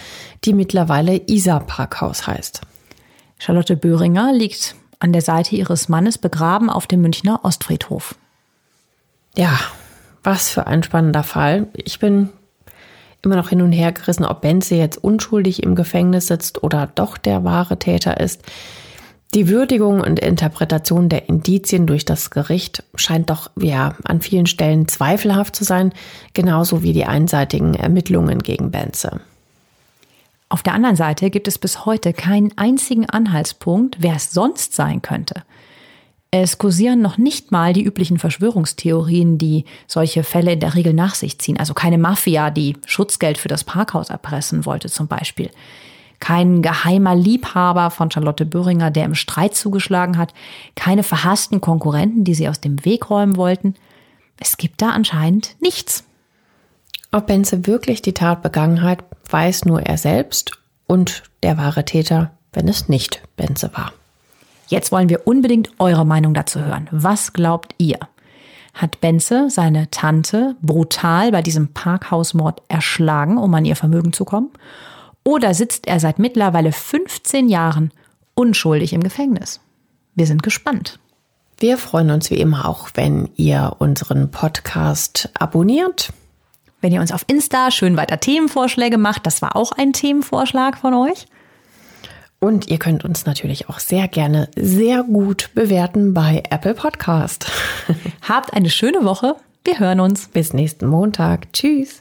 die mittlerweile Isar Parkhaus heißt. Charlotte Böhringer liegt an der Seite ihres Mannes begraben auf dem Münchner Ostfriedhof. Ja, was für ein spannender Fall. Ich bin immer noch hin und her gerissen, ob Benze jetzt unschuldig im Gefängnis sitzt oder doch der wahre Täter ist. Die Würdigung und Interpretation der Indizien durch das Gericht scheint doch ja an vielen Stellen zweifelhaft zu sein, genauso wie die einseitigen Ermittlungen gegen Benze. Auf der anderen Seite gibt es bis heute keinen einzigen Anhaltspunkt, wer es sonst sein könnte. Es kursieren noch nicht mal die üblichen Verschwörungstheorien, die solche Fälle in der Regel nach sich ziehen. Also keine Mafia, die Schutzgeld für das Parkhaus erpressen wollte zum Beispiel. Kein geheimer Liebhaber von Charlotte Böhringer, der im Streit zugeschlagen hat. Keine verhassten Konkurrenten, die sie aus dem Weg räumen wollten. Es gibt da anscheinend nichts. Ob Benze wirklich die Tat begangen hat, weiß nur er selbst und der wahre Täter wenn es nicht Benze war. Jetzt wollen wir unbedingt eure Meinung dazu hören. Was glaubt ihr? Hat Benze seine Tante brutal bei diesem Parkhausmord erschlagen, um an ihr Vermögen zu kommen? Oder sitzt er seit mittlerweile 15 Jahren unschuldig im Gefängnis? Wir sind gespannt. Wir freuen uns wie immer auch, wenn ihr unseren Podcast abonniert. Wenn ihr uns auf Insta schön weiter Themenvorschläge macht, das war auch ein Themenvorschlag von euch. Und ihr könnt uns natürlich auch sehr gerne sehr gut bewerten bei Apple Podcast. Habt eine schöne Woche. Wir hören uns. Bis nächsten Montag. Tschüss.